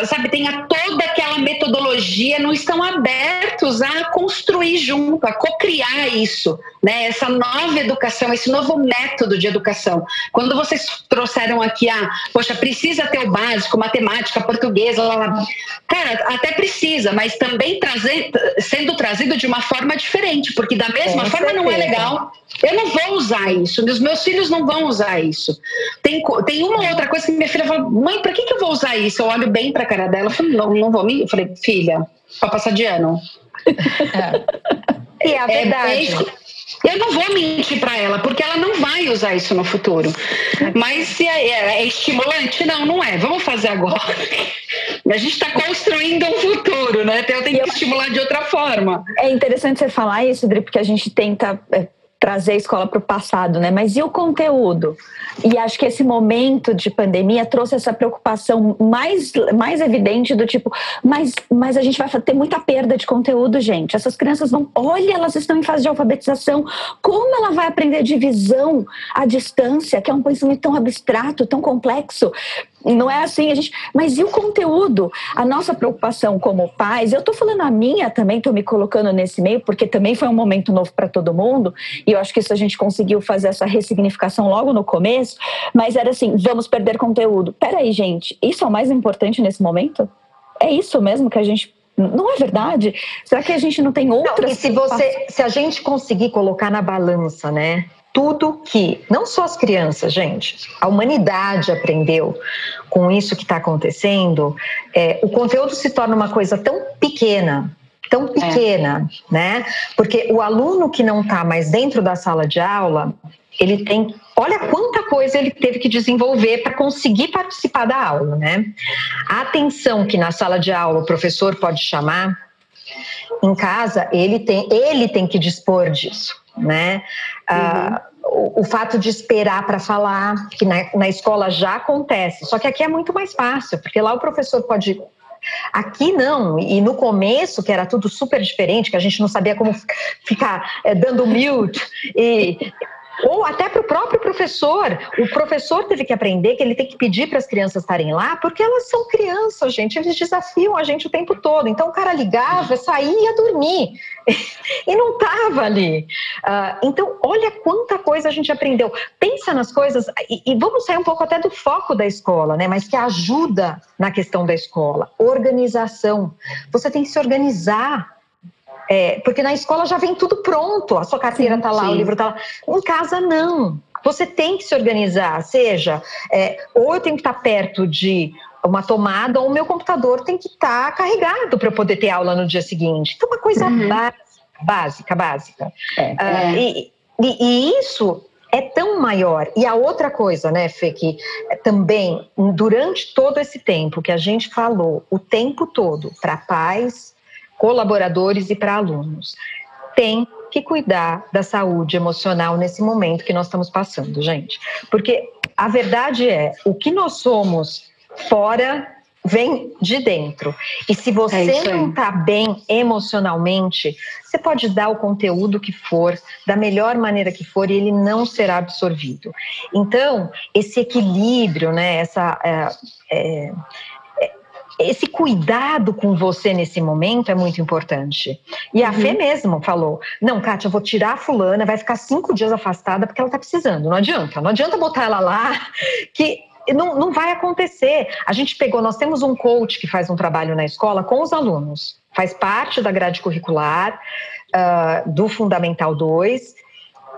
A: sabe, tenha toda aquela metodologia, não estão abertos a construir junto, a cocriar isso, né? Essa nova educação, esse novo método de educação. Quando vocês trouxeram aqui a, poxa, precisa ter o básico, matemática, portuguesa, lá, lá. cara, até precisa, mas também trazer, sendo trazido de uma forma diferente, porque da mesma Com forma certeza. não é legal. Eu não vou usar isso, os meus filhos não vão usar isso. Tem, tem uma outra coisa que minha filha falou, mãe, para que, que eu vou usar isso? Eu olho bem para a cara dela, eu falei, não, não vou. Eu falei, filha, para passar de ano.
C: É. E é a verdade. É,
A: eu não vou mentir para ela, porque ela não vai usar isso no futuro. Mas se é, é, é estimulante? Não, não é. Vamos fazer agora. <laughs> A gente está construindo um futuro, né? Então eu tenho que estimular de outra forma.
B: É interessante você falar isso, Dri, porque a gente tenta é, trazer a escola para o passado, né? Mas e o conteúdo? E acho que esse momento de pandemia trouxe essa preocupação mais, mais evidente do tipo, mas, mas a gente vai ter muita perda de conteúdo, gente. Essas crianças vão, olha, elas estão em fase de alfabetização. Como ela vai aprender divisão à distância, que é um pensamento tão abstrato, tão complexo? Não é assim, a gente. Mas e o conteúdo? A nossa preocupação como pais, eu estou falando a minha também, estou me colocando nesse meio, porque também foi um momento novo para todo mundo, e eu acho que isso a gente conseguiu fazer essa ressignificação logo no começo, mas era assim: vamos perder conteúdo. Peraí, gente, isso é o mais importante nesse momento? É isso mesmo que a gente não é verdade? Será que a gente não tem outras? Não,
C: e se você, se a gente conseguir colocar na balança, né? Tudo que, não só as crianças, gente, a humanidade aprendeu com isso que está acontecendo, é, o conteúdo se torna uma coisa tão pequena, tão é. pequena, é. né? Porque o aluno que não está mais dentro da sala de aula, ele tem, olha quanta coisa ele teve que desenvolver para conseguir participar da aula, né? A atenção que na sala de aula o professor pode chamar, em casa ele tem, ele tem que dispor disso né? Ah, uhum. o, o, fato de esperar para falar, que na, na escola já acontece, só que aqui é muito mais fácil, porque lá o professor pode Aqui não, e no começo, que era tudo super diferente, que a gente não sabia como ficar é, dando mute e ou até para o próprio professor. O professor teve que aprender que ele tem que pedir para as crianças estarem lá, porque elas são crianças, gente, eles desafiam a gente o tempo todo. Então o cara ligava, saía e ia dormir. <laughs> e não estava ali. Uh, então, olha quanta coisa a gente aprendeu. Pensa nas coisas, e, e vamos sair um pouco até do foco da escola, né? Mas que ajuda na questão da escola. Organização. Você tem que se organizar é, porque na escola já vem tudo pronto, a sua carteira está lá, sim. o livro está lá. Em casa, não. Você tem que se organizar, seja, é, ou eu tenho que estar perto de uma tomada, ou o meu computador tem que estar carregado para eu poder ter aula no dia seguinte. Então, uma coisa uhum. básica, básica. É, uh, é. E, e, e isso é tão maior. E a outra coisa, né, Fê, que também, durante todo esse tempo que a gente falou, o tempo todo, para pais, colaboradores e para alunos. Tem que cuidar da saúde emocional nesse momento que nós estamos passando, gente. Porque a verdade é, o que nós somos fora vem de dentro. E se você é não está bem emocionalmente, você pode dar o conteúdo que for, da melhor maneira que for, e ele não será absorvido. Então, esse equilíbrio, né, essa. É, é, esse cuidado com você nesse momento é muito importante. E a uhum. Fê mesmo falou: não, Kátia, eu vou tirar a fulana, vai ficar cinco dias afastada porque ela tá precisando. Não adianta, não adianta botar ela lá, <laughs> que não, não vai acontecer. A gente pegou, nós temos um coach que faz um trabalho na escola com os alunos, faz parte da grade curricular uh, do Fundamental 2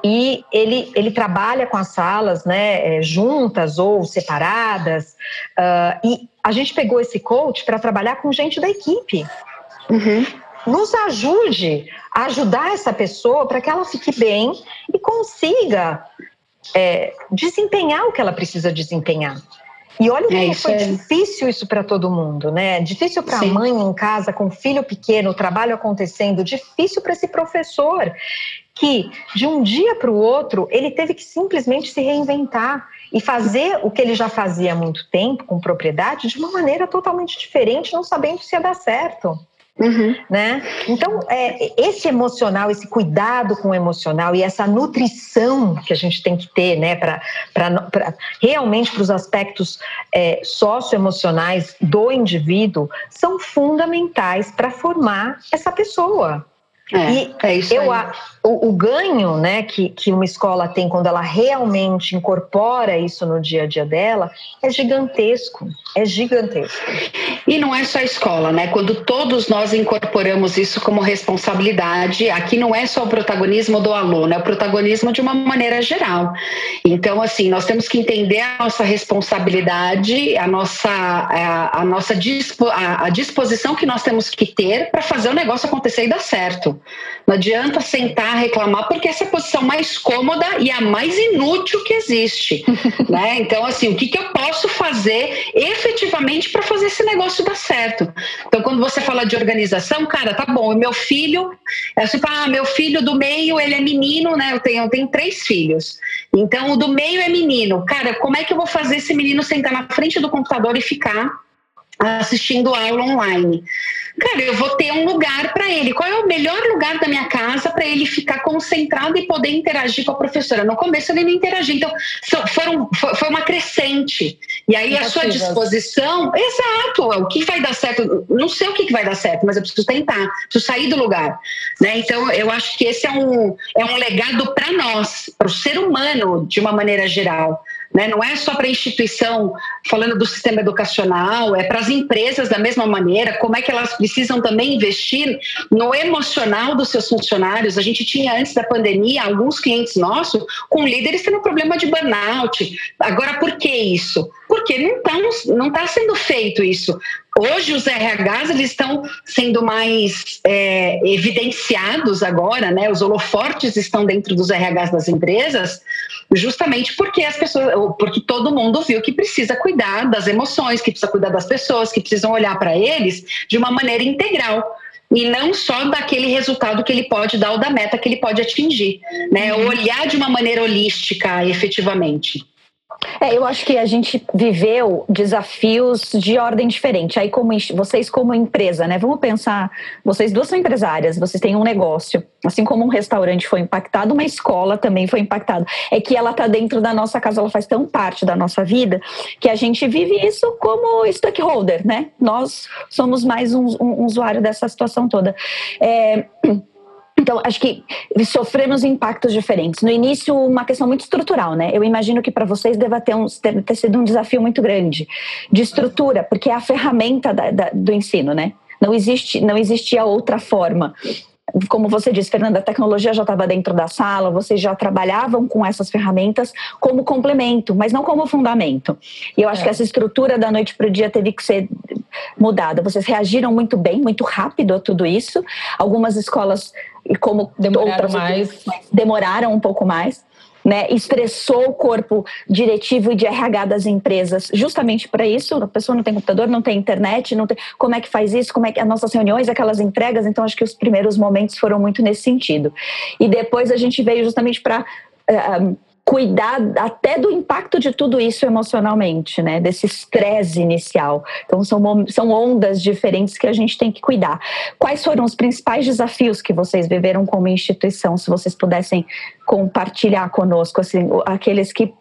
C: e ele, ele trabalha com as salas né, é, juntas ou separadas. Uh, e a gente pegou esse coach para trabalhar com gente da equipe. Uhum. Nos ajude a ajudar essa pessoa para que ela fique bem e consiga é, desempenhar o que ela precisa desempenhar. E olha como é, foi é... difícil isso para todo mundo, né? Difícil para a mãe em casa com filho pequeno, trabalho acontecendo, difícil para esse professor que de um dia para o outro ele teve que simplesmente se reinventar e fazer o que ele já fazia há muito tempo com propriedade de uma maneira totalmente diferente, não sabendo se ia dar certo. Uhum. Né? Então, é, esse emocional, esse cuidado com o emocional e essa nutrição que a gente tem que ter né, para realmente para os aspectos é, socioemocionais do indivíduo são fundamentais para formar essa pessoa. É, e é isso eu, aí. O, o, ganho né, que, que uma escola tem quando ela realmente incorpora isso no dia a dia dela é gigantesco. É gigantesco.
A: E não é só a escola, né? Quando todos nós incorporamos isso como responsabilidade, aqui não é só o protagonismo do aluno, é o protagonismo de uma maneira geral. Então, assim, nós temos que entender a nossa responsabilidade, a nossa, a, a nossa dispo, a, a disposição que nós temos que ter para fazer o negócio acontecer e dar certo. Não adianta sentar, reclamar, porque essa é a posição mais cômoda e a mais inútil que existe. <laughs> né? Então, assim, o que, que eu posso fazer efetivamente para fazer esse negócio dar certo? Então, quando você fala de organização, cara, tá bom, meu filho, é assim, ah, meu filho do meio, ele é menino, né? Eu tenho, eu tenho três filhos. Então, o do meio é menino. Cara, como é que eu vou fazer esse menino sentar na frente do computador e ficar assistindo aula online cara, eu vou ter um lugar para ele. Qual é o melhor lugar da minha casa para ele ficar concentrado e poder interagir com a professora? No começo ele não interagia, então foram, foi uma crescente. E aí a sua disposição, exato, o que vai dar certo? Não sei o que vai dar certo, mas eu preciso tentar, preciso sair do lugar. Né? Então eu acho que esse é um, é um legado para nós, para o ser humano de uma maneira geral. Né? Não é só para a instituição, falando do sistema educacional, é para as empresas da mesma maneira, como é que elas precisam também investir no emocional dos seus funcionários. A gente tinha antes da pandemia alguns clientes nossos com líderes tendo problema de burnout. Agora, por que isso? Porque não está não tá sendo feito isso. Hoje os RHs eles estão sendo mais é, evidenciados agora, né? Os holofortes estão dentro dos RHs das empresas, justamente porque as pessoas, porque todo mundo viu que precisa cuidar das emoções, que precisa cuidar das pessoas, que precisam olhar para eles de uma maneira integral e não só daquele resultado que ele pode dar ou da meta que ele pode atingir, né? Olhar de uma maneira holística, efetivamente.
B: É, eu acho que a gente viveu desafios de ordem diferente. Aí, como vocês, como empresa, né? Vamos pensar, vocês duas são empresárias, vocês têm um negócio. Assim como um restaurante foi impactado, uma escola também foi impactada. É que ela está dentro da nossa casa, ela faz tão parte da nossa vida que a gente vive isso como stakeholder, né? Nós somos mais um, um usuário dessa situação toda. É, <clears throat> então, acho que sofremos impactos diferentes. No início, uma questão muito estrutural, né? Eu imagino que para vocês deva ter, um, deve ter sido um desafio muito grande de estrutura, porque é a ferramenta da, da, do ensino, né? Não, existe, não existia outra forma como você disse, Fernanda, a tecnologia já estava dentro da sala, vocês já trabalhavam com essas ferramentas como complemento, mas não como fundamento. E eu acho é. que essa estrutura da noite para o dia teve que ser mudada. Vocês reagiram muito bem, muito rápido a tudo isso. Algumas escolas, como demoraram outras, mais. demoraram um pouco mais né, estressou o corpo diretivo e de RH das empresas justamente para isso. A pessoa não tem computador, não tem internet, não tem. Como é que faz isso? Como é que as nossas reuniões, aquelas entregas? Então, acho que os primeiros momentos foram muito nesse sentido. E depois a gente veio justamente para. Uh, eh, cuidar até do impacto de tudo isso emocionalmente, né? Desse estresse inicial. Então são, são ondas diferentes que a gente tem que cuidar. Quais foram os principais desafios que vocês viveram como instituição? Se vocês pudessem compartilhar conosco, assim, aqueles que,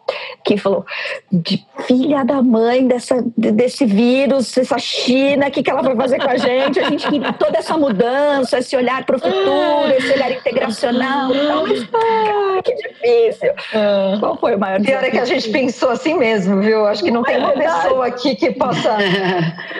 B: que falou de filha da mãe dessa, desse vírus, essa China, o que, que ela vai fazer com a gente? A gente toda essa mudança, esse olhar para o futuro, esse olhar integracional, então, ah, que difícil. Qual foi o maior
C: desafio? Pior é que a gente pensou assim mesmo, viu? Acho que não tem uma pessoa aqui que possa.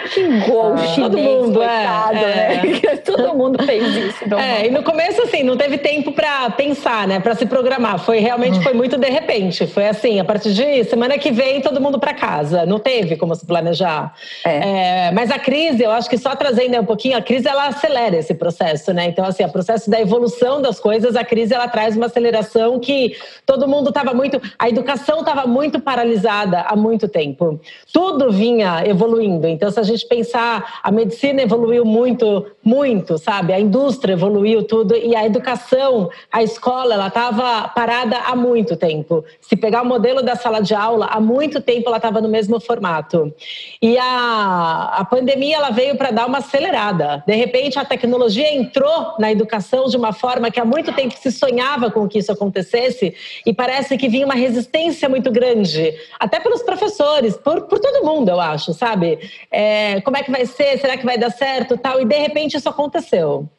B: Xingou o chinês, todo mundo, coitado, é, né? É. <laughs> Todo mundo fez isso.
D: É, e no começo, assim, não teve tempo para pensar, né? Para se programar. Foi realmente foi muito de repente. Foi assim, a partir de semana que vem todo mundo para casa. Não teve como se planejar. É. É, mas a crise, eu acho que só trazendo um pouquinho, a crise ela acelera esse processo, né? Então assim, o processo da evolução das coisas, a crise ela traz uma aceleração que todo mundo estava muito, a educação estava muito paralisada há muito tempo. Tudo vinha evoluindo. Então se a gente pensar, a medicina evoluiu muito, muito, sabe? A indústria evoluiu tudo e a educação, a escola, ela estava parada há muito tempo. Se pegar o modelo da sala de aula, há muito tempo ela estava no mesmo formato. E a, a pandemia ela veio para dar uma acelerada. De repente, a tecnologia entrou na educação de uma forma que há muito tempo se sonhava com que isso acontecesse e parece que vinha uma resistência muito grande, até pelos professores, por, por todo mundo, eu acho, sabe? É, como é que vai ser? Será que vai dar certo? Tal. E de repente isso aconteceu.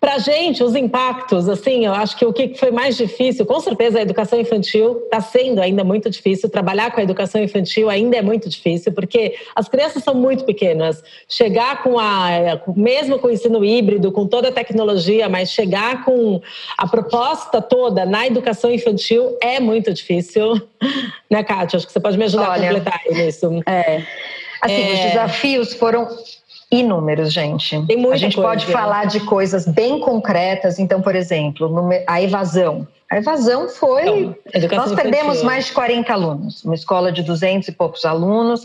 D: Para gente, os impactos, assim, eu acho que o que foi mais difícil, com certeza a educação infantil está sendo ainda muito difícil. Trabalhar com a educação infantil ainda é muito difícil, porque as crianças são muito pequenas. Chegar com a, mesmo com o ensino híbrido, com toda a tecnologia, mas chegar com a proposta toda na educação infantil é muito difícil. <laughs> Né, Kátia? Acho que você pode me ajudar Olha, a completar isso.
C: É. Assim, é... os desafios foram inúmeros, gente. a gente coisa, pode falar de coisas bem concretas. Então, por exemplo, a evasão. A evasão foi. Não, nós perdemos infantil. mais de 40 alunos. Uma escola de 200 e poucos alunos.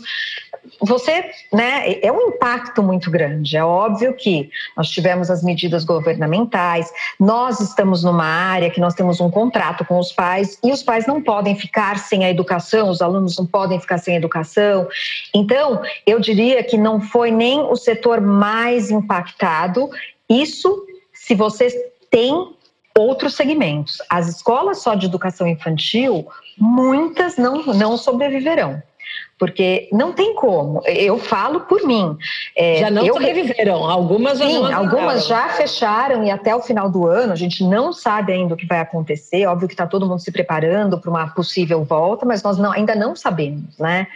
C: você, né, é um impacto muito grande. É óbvio que nós tivemos as medidas governamentais, nós estamos numa área que nós temos um contrato com os pais e os pais não podem ficar sem a educação, os alunos não podem ficar sem a educação. Então, eu diria que não foi nem o setor mais impactado. Isso se você tem outros segmentos. As escolas só de educação infantil, muitas não, não sobreviverão porque não tem como. Eu falo por mim.
D: É, já não eu... sobreviveram, algumas já
C: Sim, algumas já fecharam e até o final do ano a gente não sabe ainda o que vai acontecer. Óbvio que está todo mundo se preparando para uma possível volta, mas nós não, ainda não sabemos, né?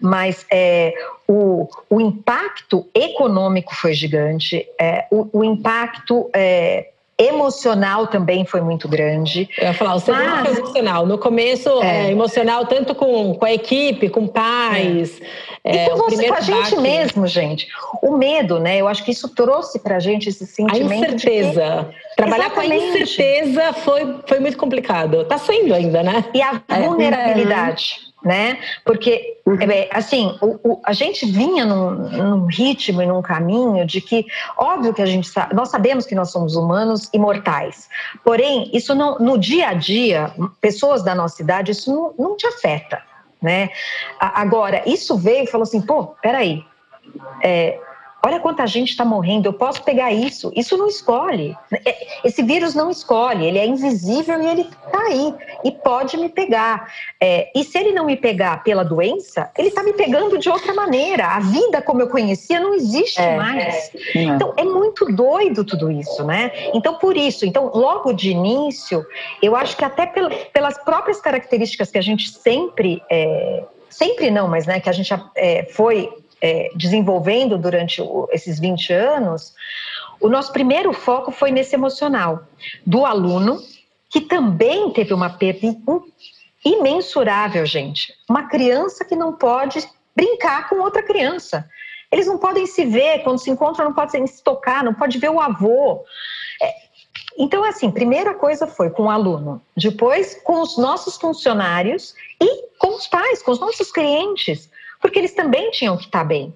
C: Mas é, o, o impacto econômico foi gigante, é, o, o impacto é, emocional também foi muito grande.
D: Eu ia falar, o segundo Mas, foi emocional. No começo, é. É, emocional tanto com, com a equipe, com pais.
C: É. e com, você, com a gente mesmo, gente. O medo, né? Eu acho que isso trouxe pra gente esse sentimento.
D: A incerteza. Que... Trabalhar Exatamente. com a incerteza foi, foi muito complicado. Tá sendo ainda, né?
C: E a é. vulnerabilidade né? Porque, uhum. é, assim, o, o, a gente vinha num, num, ritmo e num caminho de que, óbvio que a gente sabe, nós sabemos que nós somos humanos imortais, porém, isso não, no dia a dia, pessoas da nossa idade, isso não, não te afeta, né? Agora, isso veio e falou assim, pô, peraí, é, Olha quanta gente está morrendo, eu posso pegar isso. Isso não escolhe. É, esse vírus não escolhe, ele é invisível e ele está aí e pode me pegar. É, e se ele não me pegar pela doença, ele está me pegando de outra maneira. A vida como eu conhecia não existe é, mais. É. Então é muito doido tudo isso, né? Então por isso, então logo de início, eu acho que até pelas próprias características que a gente sempre é, sempre não, mas né, que a gente é, foi é, desenvolvendo durante o, esses 20 anos, o nosso primeiro foco foi nesse emocional do aluno, que também teve uma perda imensurável, gente. Uma criança que não pode brincar com outra criança. Eles não podem se ver, quando se encontram, não podem se tocar, não pode ver o avô. É, então, assim, primeira coisa foi com o aluno, depois com os nossos funcionários e com os pais, com os nossos clientes porque eles também tinham que estar bem.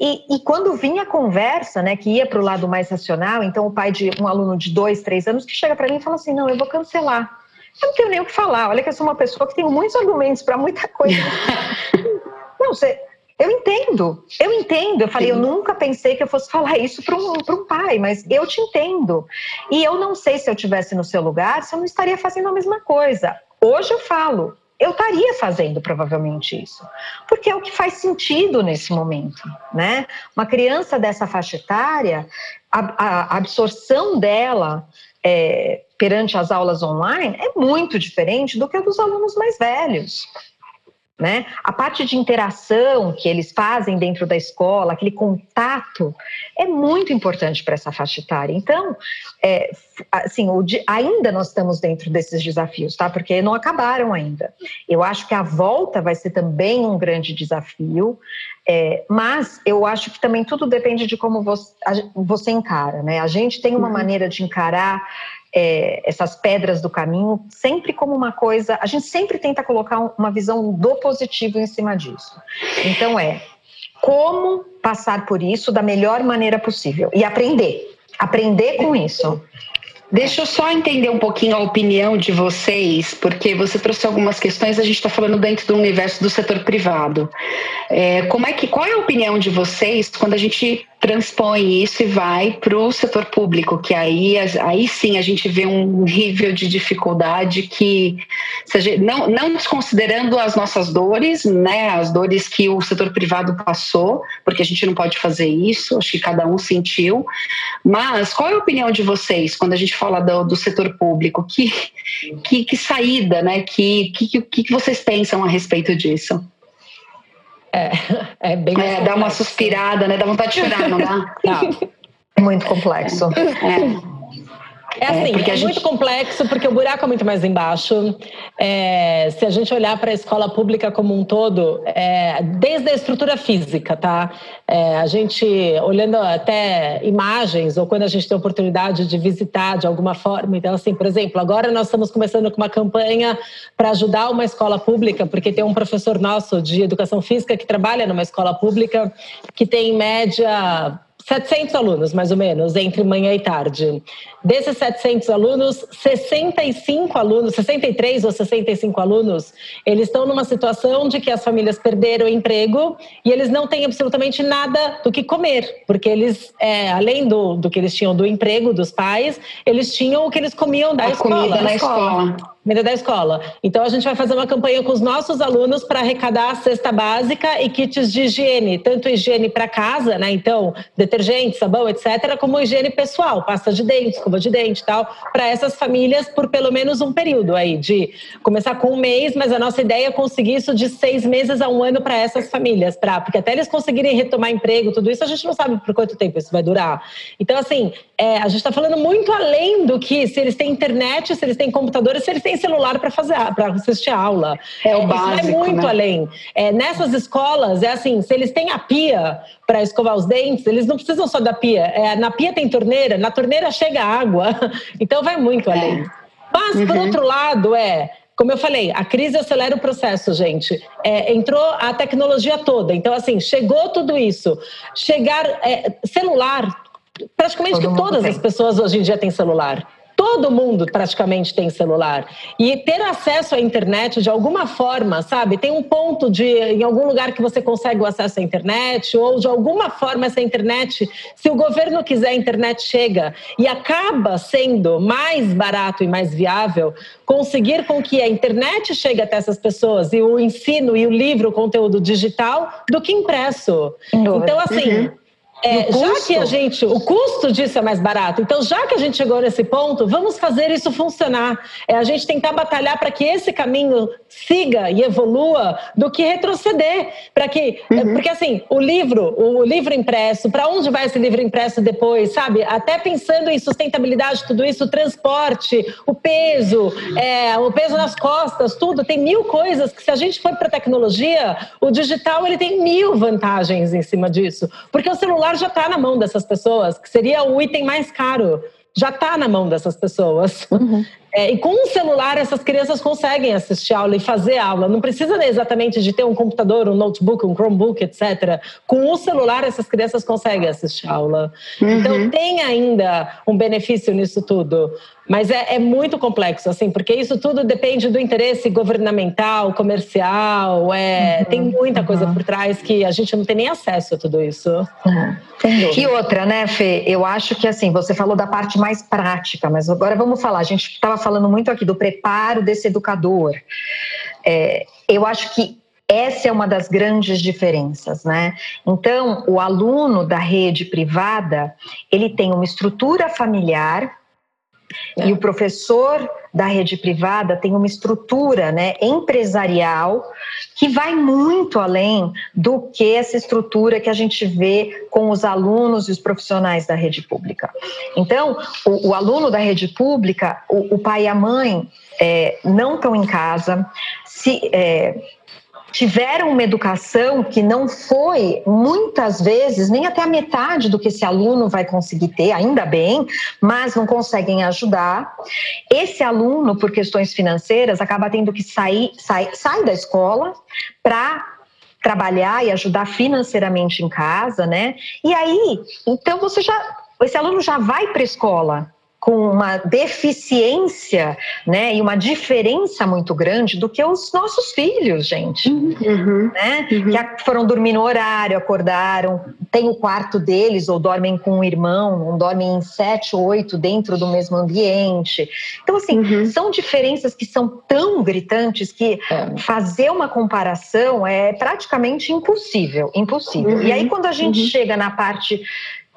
C: E, e, quando vinha a conversa, né, que ia para o lado mais racional, então o pai de um aluno de dois, três anos que chega para mim e fala assim: não, eu vou cancelar. Eu não tenho nem o que falar. Olha que eu sou uma pessoa que tem muitos argumentos para muita coisa. <laughs> não, você, eu entendo, eu entendo. Eu falei, Sim. eu nunca pensei que eu fosse falar isso para um, um pai, mas eu te entendo. E eu não sei se eu tivesse no seu lugar, se eu não estaria fazendo a mesma coisa. Hoje eu falo, eu estaria fazendo provavelmente isso, porque é o que faz sentido nesse momento, né? Uma criança dessa faixa etária, a, a absorção dela é, perante as aulas online é muito diferente do que a dos alunos mais velhos. Né? A parte de interação que eles fazem dentro da escola, aquele contato, é muito importante para essa faixa etária. Então, é, assim, o, ainda nós estamos dentro desses desafios, tá? Porque não acabaram ainda. Eu acho que a volta vai ser também um grande desafio, é, mas eu acho que também tudo depende de como você, você encara, né? A gente tem uma uhum. maneira de encarar é, essas pedras do caminho sempre como uma coisa. A gente sempre tenta colocar uma visão do positivo em cima disso. Então é como passar por isso da melhor maneira possível e aprender, aprender com isso.
A: Deixa eu só entender um pouquinho a opinião de vocês, porque você trouxe algumas questões, a gente está falando dentro do universo do setor privado. É, como é que, qual é a opinião de vocês quando a gente transpõe isso e vai para o setor público, que aí, aí sim a gente vê um nível de dificuldade que, seja, não, não desconsiderando as nossas dores, né, as dores que o setor privado passou, porque a gente não pode fazer isso, acho que cada um sentiu, mas qual é a opinião de vocês quando a gente fala do, do setor público? Que, que, que saída, né, que, que, que vocês pensam a respeito disso?
C: É, <laughs> é bem
A: é, Dá uma suspirada, né? Dá vontade de chorar, não dá?
C: É muito complexo. É.
D: É assim, é, é gente... muito complexo porque o buraco é muito mais embaixo. É, se a gente olhar para a escola pública como um todo, é, desde a estrutura física, tá? É, a gente olhando até imagens ou quando a gente tem a oportunidade de visitar de alguma forma, então assim, por exemplo, agora nós estamos começando com uma campanha para ajudar uma escola pública, porque tem um professor nosso de educação física que trabalha numa escola pública que tem em média 700 alunos, mais ou menos, entre manhã e tarde. Desses 700 alunos, 65 alunos, 63 ou 65 alunos, eles estão numa situação de que as famílias perderam o emprego e eles não têm absolutamente nada do que comer, porque eles, é, além do, do que eles tinham do emprego dos pais, eles tinham o que eles comiam da
A: a
D: escola.
A: Comida na escola.
D: Comida da escola. Então a gente vai fazer uma campanha com os nossos alunos para arrecadar a cesta básica e kits de higiene, tanto higiene para casa, né? Então, detergente, sabão, etc., como higiene pessoal, pasta de dentes, escova de dente e tal, para essas famílias por pelo menos um período aí, de começar com um mês, mas a nossa ideia é conseguir isso de seis meses a um ano para essas famílias, pra, porque até eles conseguirem retomar emprego, tudo isso, a gente não sabe por quanto tempo isso vai durar. Então, assim, é, a gente está falando muito além do que se eles têm internet, se eles têm computadores, se eles têm celular para fazer para assistir aula.
A: É o básico,
D: Isso vai muito
A: né?
D: além. É, nessas escolas, é assim, se eles têm a pia para escovar os dentes, eles não precisam só da pia. É, na pia tem torneira, na torneira chega água. <laughs> Então vai muito além. Mas, uhum. por outro lado, é como eu falei, a crise acelera o processo, gente. É, entrou a tecnologia toda. Então, assim, chegou tudo isso. Chegar. É, celular, praticamente Todo que todas tem. as pessoas hoje em dia têm celular. Todo mundo praticamente tem celular. E ter acesso à internet de alguma forma, sabe? Tem um ponto de em algum lugar que você consegue o acesso à internet, ou de alguma forma essa internet, se o governo quiser, a internet chega e acaba sendo mais barato e mais viável conseguir com que a internet chegue até essas pessoas e o ensino e o livro, o conteúdo digital, do que impresso. Então, assim. Uhum é, já que a gente, o custo disso é mais barato, então já que a gente chegou nesse ponto, vamos fazer isso funcionar. É a gente tentar batalhar para que esse caminho siga e evolua do que retroceder, para que, uhum. porque assim, o livro, o livro impresso, para onde vai esse livro impresso depois, sabe? Até pensando em sustentabilidade, tudo isso, o transporte, o peso, é, o peso nas costas, tudo, tem mil coisas que se a gente for para tecnologia, o digital ele tem mil vantagens em cima disso, porque o celular celular já está na mão dessas pessoas, que seria o item mais caro, já está na mão dessas pessoas. Uhum. É, e com um celular, essas crianças conseguem assistir aula e fazer aula. Não precisa exatamente de ter um computador, um notebook, um Chromebook, etc. Com o celular, essas crianças conseguem assistir aula. Uhum. Então, tem ainda um benefício nisso tudo. Mas é, é, muito complexo, assim, porque isso tudo depende do interesse governamental, comercial, é, uhum, tem muita coisa uhum. por trás que a gente não tem nem acesso a tudo isso. Uhum.
C: E outra, né, Fê? Eu acho que assim, você falou da parte mais prática, mas agora vamos falar. A gente estava falando muito aqui do preparo desse educador. É, eu acho que essa é uma das grandes diferenças, né? Então, o aluno da rede privada, ele tem uma estrutura familiar e o professor da rede privada tem uma estrutura né, empresarial que vai muito além do que essa estrutura que a gente vê com os alunos e os profissionais da rede pública. Então, o, o aluno da rede pública, o, o pai e a mãe é, não estão em casa, se, é, tiveram uma educação que não foi, muitas vezes, nem até a metade do que esse aluno vai conseguir ter, ainda bem, mas não conseguem ajudar. Esse aluno, por questões financeiras, acaba tendo que sair, sai, sai da escola para trabalhar e ajudar financeiramente em casa, né? E aí, então você já, esse aluno já vai para a escola com uma deficiência, né, e uma diferença muito grande do que os nossos filhos, gente, uhum, né, uhum. que foram dormir no horário, acordaram, tem o quarto deles ou dormem com um irmão, não dormem em sete, oito dentro do mesmo ambiente. Então, assim, uhum. são diferenças que são tão gritantes que é. fazer uma comparação é praticamente impossível, impossível. E aí, uhum. quando a gente uhum. chega na parte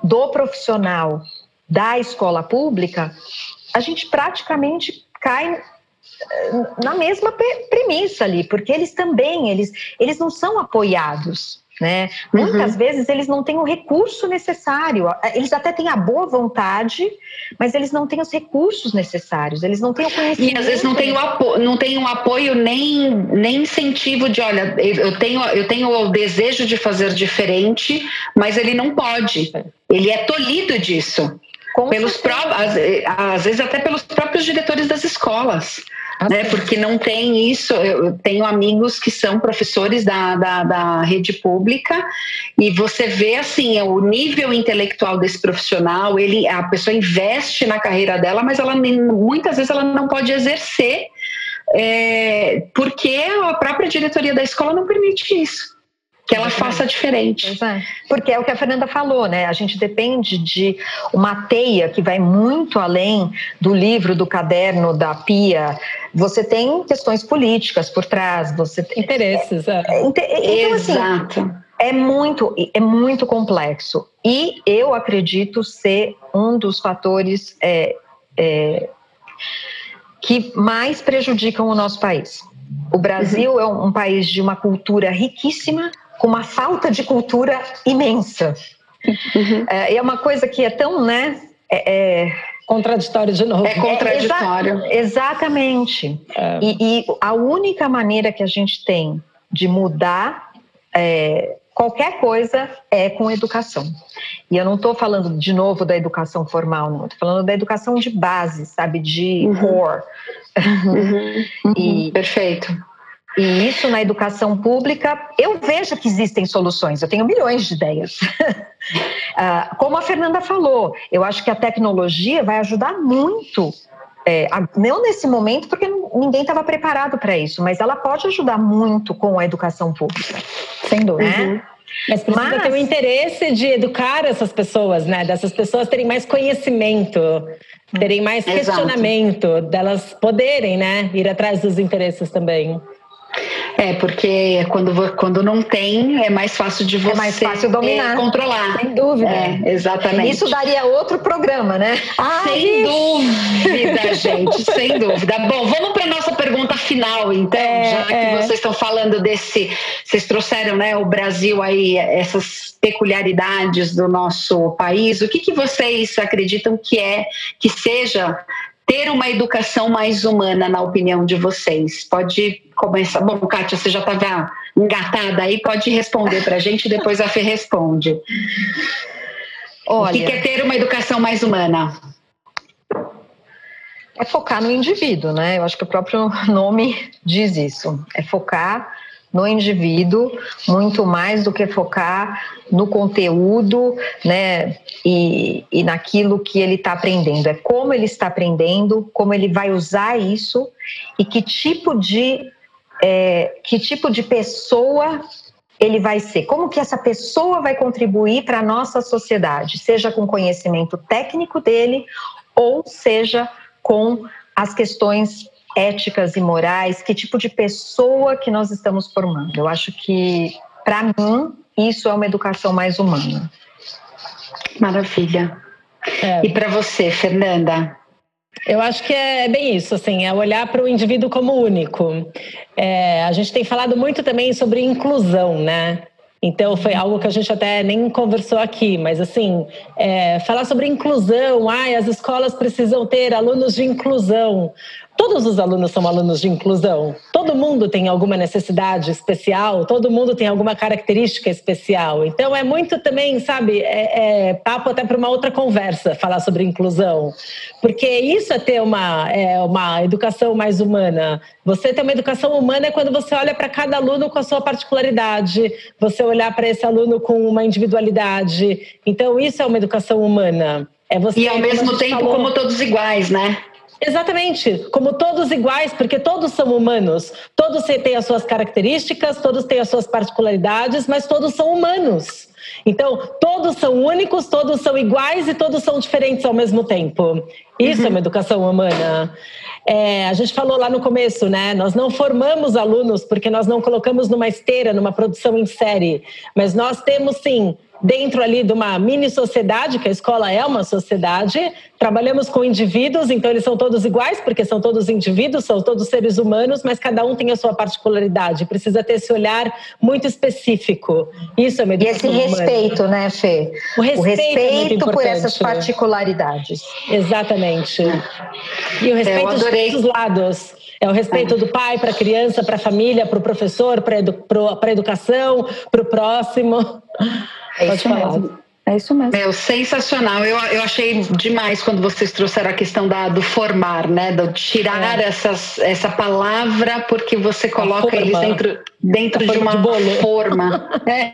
C: do profissional da escola pública, a gente praticamente cai eh, na mesma premissa ali, porque eles também, eles, eles não são apoiados. Né? Uhum. Muitas vezes eles não têm o recurso necessário, eles até têm a boa vontade, mas eles não têm os recursos necessários, eles não têm o conhecimento.
A: E às vezes não tem o apoio, não tem um apoio nem, nem incentivo de, olha, eu tenho, eu tenho o desejo de fazer diferente, mas ele não pode. Ele é tolhido disso. Com pelos pró- às, às vezes até pelos próprios diretores das escolas. Ah, né? Porque não tem isso. Eu tenho amigos que são professores da, da, da, rede pública e você vê assim o nível intelectual desse profissional. Ele, a pessoa investe na carreira dela, mas ela muitas vezes ela não pode exercer é, porque a própria diretoria da escola não permite isso que ela faça diferente.
C: É. Porque é o que a Fernanda falou, né? A gente depende de uma teia que vai muito além do livro, do caderno, da pia. Você tem questões políticas por trás, você tem
D: interesses. É.
C: é então, assim, Exato. é muito, é muito complexo. E eu acredito ser um dos fatores é, é, que mais prejudicam o nosso país. O Brasil uhum. é um país de uma cultura riquíssima, com uma falta de cultura imensa. Uhum. É, é uma coisa que é tão, né? É,
D: é, contraditório de novo.
A: É contraditório.
C: É, exa exatamente. É. E, e, a única maneira que a gente tem de mudar é, qualquer coisa é com educação. E eu não estou falando de novo da educação formal, não. Estou falando da educação de base, sabe, de uhum. core.
A: Uhum. <laughs> Uhum. E, Perfeito.
C: E isso na educação pública, eu vejo que existem soluções, eu tenho milhões de ideias. <laughs> Ah, como a Fernanda falou, eu acho que a tecnologia vai ajudar muito é, não nesse momento, porque ninguém estava preparado para isso, mas ela pode ajudar muito com a educação pública.
D: Sem dúvida. Né? Mas precisa mas... ter o interesse de educar essas pessoas, né? Dessas pessoas terem mais conhecimento, terem mais Exato. questionamento, delas poderem, né, ir atrás dos interesses também.
A: É, porque quando, quando não tem, é mais fácil de você
C: é mais fácil dominar.
A: controlar.
C: Sem dúvida.
A: É, exatamente.
C: Isso daria outro programa, né?
A: Ai. Sem dúvida, gente, sem dúvida. Bom, vamos para nossa pergunta final, então, é, já que é. vocês estão falando desse. Vocês trouxeram né, o Brasil aí, essas peculiaridades do nosso país. O que, que vocês acreditam que é, que seja ter uma educação mais humana, na opinião de vocês? Pode começar. Bom, Kátia, você já estava engatada aí, pode responder para a gente, depois a Fê responde. Olha, o que é ter uma educação mais humana?
C: É focar no indivíduo, né? Eu acho que o próprio nome diz isso. É focar no indivíduo, muito mais do que focar no conteúdo, né, e, e naquilo que ele está aprendendo. É como ele está aprendendo, como ele vai usar isso e que tipo de é, que tipo de pessoa ele vai ser, como que essa pessoa vai contribuir para a nossa sociedade, seja com conhecimento técnico dele ou seja com as questões éticas e morais, que tipo de pessoa que nós estamos formando. Eu acho que, para mim, isso é uma educação mais humana.
A: Maravilha. É. E para você, Fernanda?
D: Eu acho que é bem isso, assim, é olhar para o indivíduo como único. É, a gente tem falado muito também sobre inclusão, né? Então, foi algo que a gente até nem conversou aqui, mas assim, é, falar sobre inclusão, ai, as escolas precisam ter alunos de inclusão. Todos os alunos são alunos de inclusão. Todo mundo tem alguma necessidade especial, todo mundo tem alguma característica especial. Então é muito também, sabe, é, é papo até para uma outra conversa falar sobre inclusão, porque isso é ter uma, é, uma educação mais humana. Você ter uma educação humana é quando você olha para cada aluno com a sua particularidade, você olhar para esse aluno com uma individualidade. Então isso é uma educação humana. É
A: você, e ao mesmo tempo falou, como todos iguais, né?
D: Exatamente, como todos iguais, porque todos são humanos, todos têm as suas características, todos têm as suas particularidades, mas todos são humanos. Então, todos são únicos, todos são iguais e todos são diferentes ao mesmo tempo. Isso uhum. é uma educação humana. É, a gente falou lá no começo, né? Nós não formamos alunos porque nós não colocamos numa esteira, numa produção em série, mas nós temos sim dentro ali de uma mini sociedade, que a escola é uma sociedade. Trabalhamos com indivíduos, então eles são todos iguais, porque são todos indivíduos, são todos seres humanos, mas cada um tem a sua particularidade. Precisa ter esse olhar muito específico. Isso é uma
C: E esse respeito, né, Fê?
D: O respeito,
C: o respeito
D: é
C: por essas particularidades.
D: Exatamente. E o respeito dos dois lados. É o respeito do pai para a criança, para a família, para o professor, para edu a educação, para o próximo.
B: É Pode isso falar. mesmo. É isso mesmo.
A: Meu, sensacional. Eu, eu achei demais quando vocês trouxeram a questão da, do formar, né? Do tirar é. essas, essa palavra porque você coloca eles dentro, dentro de uma de forma. <laughs> É.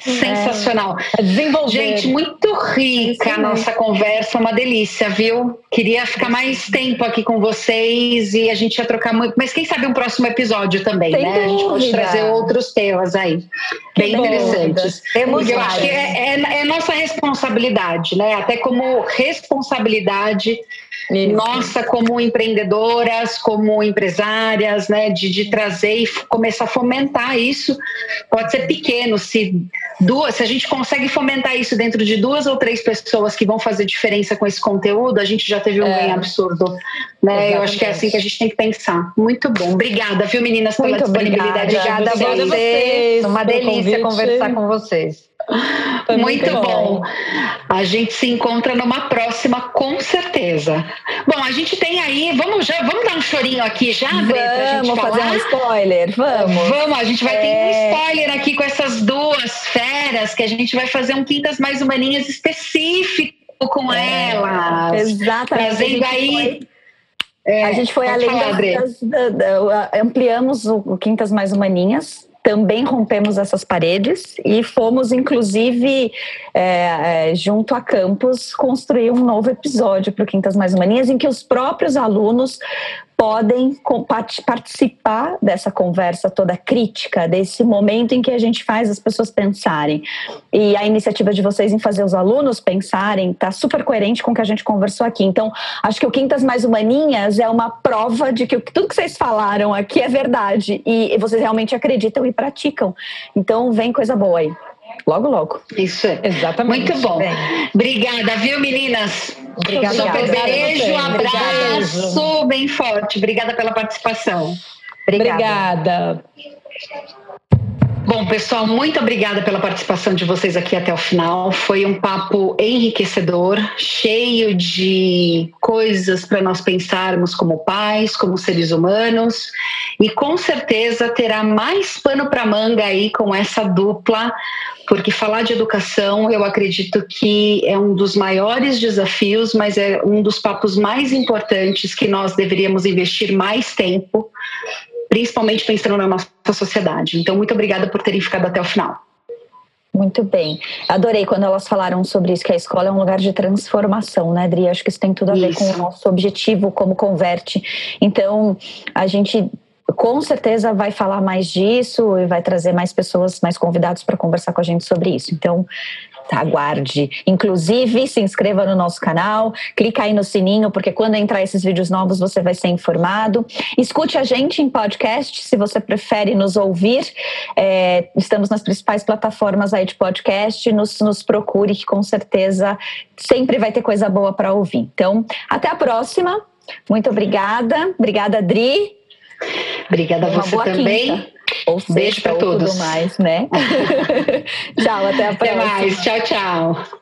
A: Sensacional. É. Desenvolver. Gente, muito rica a nossa conversa, uma delícia, viu? Queria ficar mais tempo aqui com vocês e a gente ia trocar muito. Mas quem sabe um próximo episódio também, Sem né? Dúvida. A gente pode trazer outros temas aí. Bem interessantes. Temos eu acho que é, é, é, nossa responsabilidade, né? Até como responsabilidade nossa como empreendedoras, como empresárias, né? De, de trazer e começar a fomentar isso. Pode ser pequeno, se duas, se a gente consegue fomentar isso dentro de duas ou três pessoas que vão fazer diferença com esse conteúdo, a gente já teve um é. absurdo. Né? Eu acho que é assim que a gente tem que pensar. Muito bom. Obrigada, viu, meninas, pela Muito disponibilidade.
C: Obrigada, obrigada a vocês. Uma delícia conversar com vocês.
A: Foi muito, muito bom. bom. A gente se encontra numa próxima, com certeza. Bom, a gente tem aí, vamos já, vamos dar um chorinho aqui já,
B: Vamos
A: gente
B: fazer um spoiler, vamos.
A: Vamos, a gente vai é... ter um é. spoiler aqui com essas duas feras, que a gente vai fazer um Quintas Mais Humaninhas específico com é, elas.
B: Exatamente.
A: Trazendo aí...
B: É, a gente foi além falar, das, das, das, ampliamos o Quintas Mais Humaninhas também rompemos essas paredes e fomos, inclusive, é, é, junto a campus, construir um novo episódio para o Quintas Mais Humaninhas, em que os próprios alunos podem participar dessa conversa toda crítica, desse momento em que a gente faz as pessoas pensarem. E a iniciativa de vocês em fazer os alunos pensarem está super coerente com o que a gente conversou aqui. Então, acho que o Quintas Mais Humaninhas é uma prova de que tudo que vocês falaram aqui é verdade e vocês realmente acreditam e praticam. Então, vem coisa boa aí. Logo, logo.
A: Isso, exatamente. Muito bom. Bem. Obrigada, viu, meninas?
C: Obrigada. Super
A: beijo, um abraço Obrigada. bem forte. Obrigada pela participação.
D: Obrigada. Obrigada.
A: Bom, pessoal, muito obrigada pela participação de vocês aqui até o final. Foi um papo enriquecedor, cheio de coisas para nós pensarmos como pais, como seres humanos, e com certeza terá mais pano para manga aí com essa dupla, porque falar de educação eu acredito que é um dos maiores desafios, mas é um dos papos mais importantes que nós deveríamos investir mais tempo principalmente pensando na nossa sociedade. Então, muito obrigada por terem ficado até o final.
B: Muito bem. Adorei quando elas falaram sobre isso, que a escola é um lugar de transformação, né, Adri? Acho que isso tem tudo a ver isso. com o nosso objetivo como converte. Então, a gente com certeza vai falar mais disso e vai trazer mais pessoas, mais convidados para conversar com a gente sobre isso. Então, aguarde. Inclusive, se inscreva no nosso canal, clica aí no sininho, porque quando entrar esses vídeos novos você vai ser informado. Escute a gente em podcast, se você prefere nos ouvir. É, estamos nas principais plataformas aí de podcast. Nos, nos procure, que com certeza sempre vai ter coisa boa para ouvir. Então, até a próxima. Muito obrigada. Obrigada, Adri.
A: Obrigada a você também. Quinta.
B: Ou Beijo para todos. Tudo mais, né? <laughs> tchau, até a próxima.
A: Até mais. Tchau, tchau.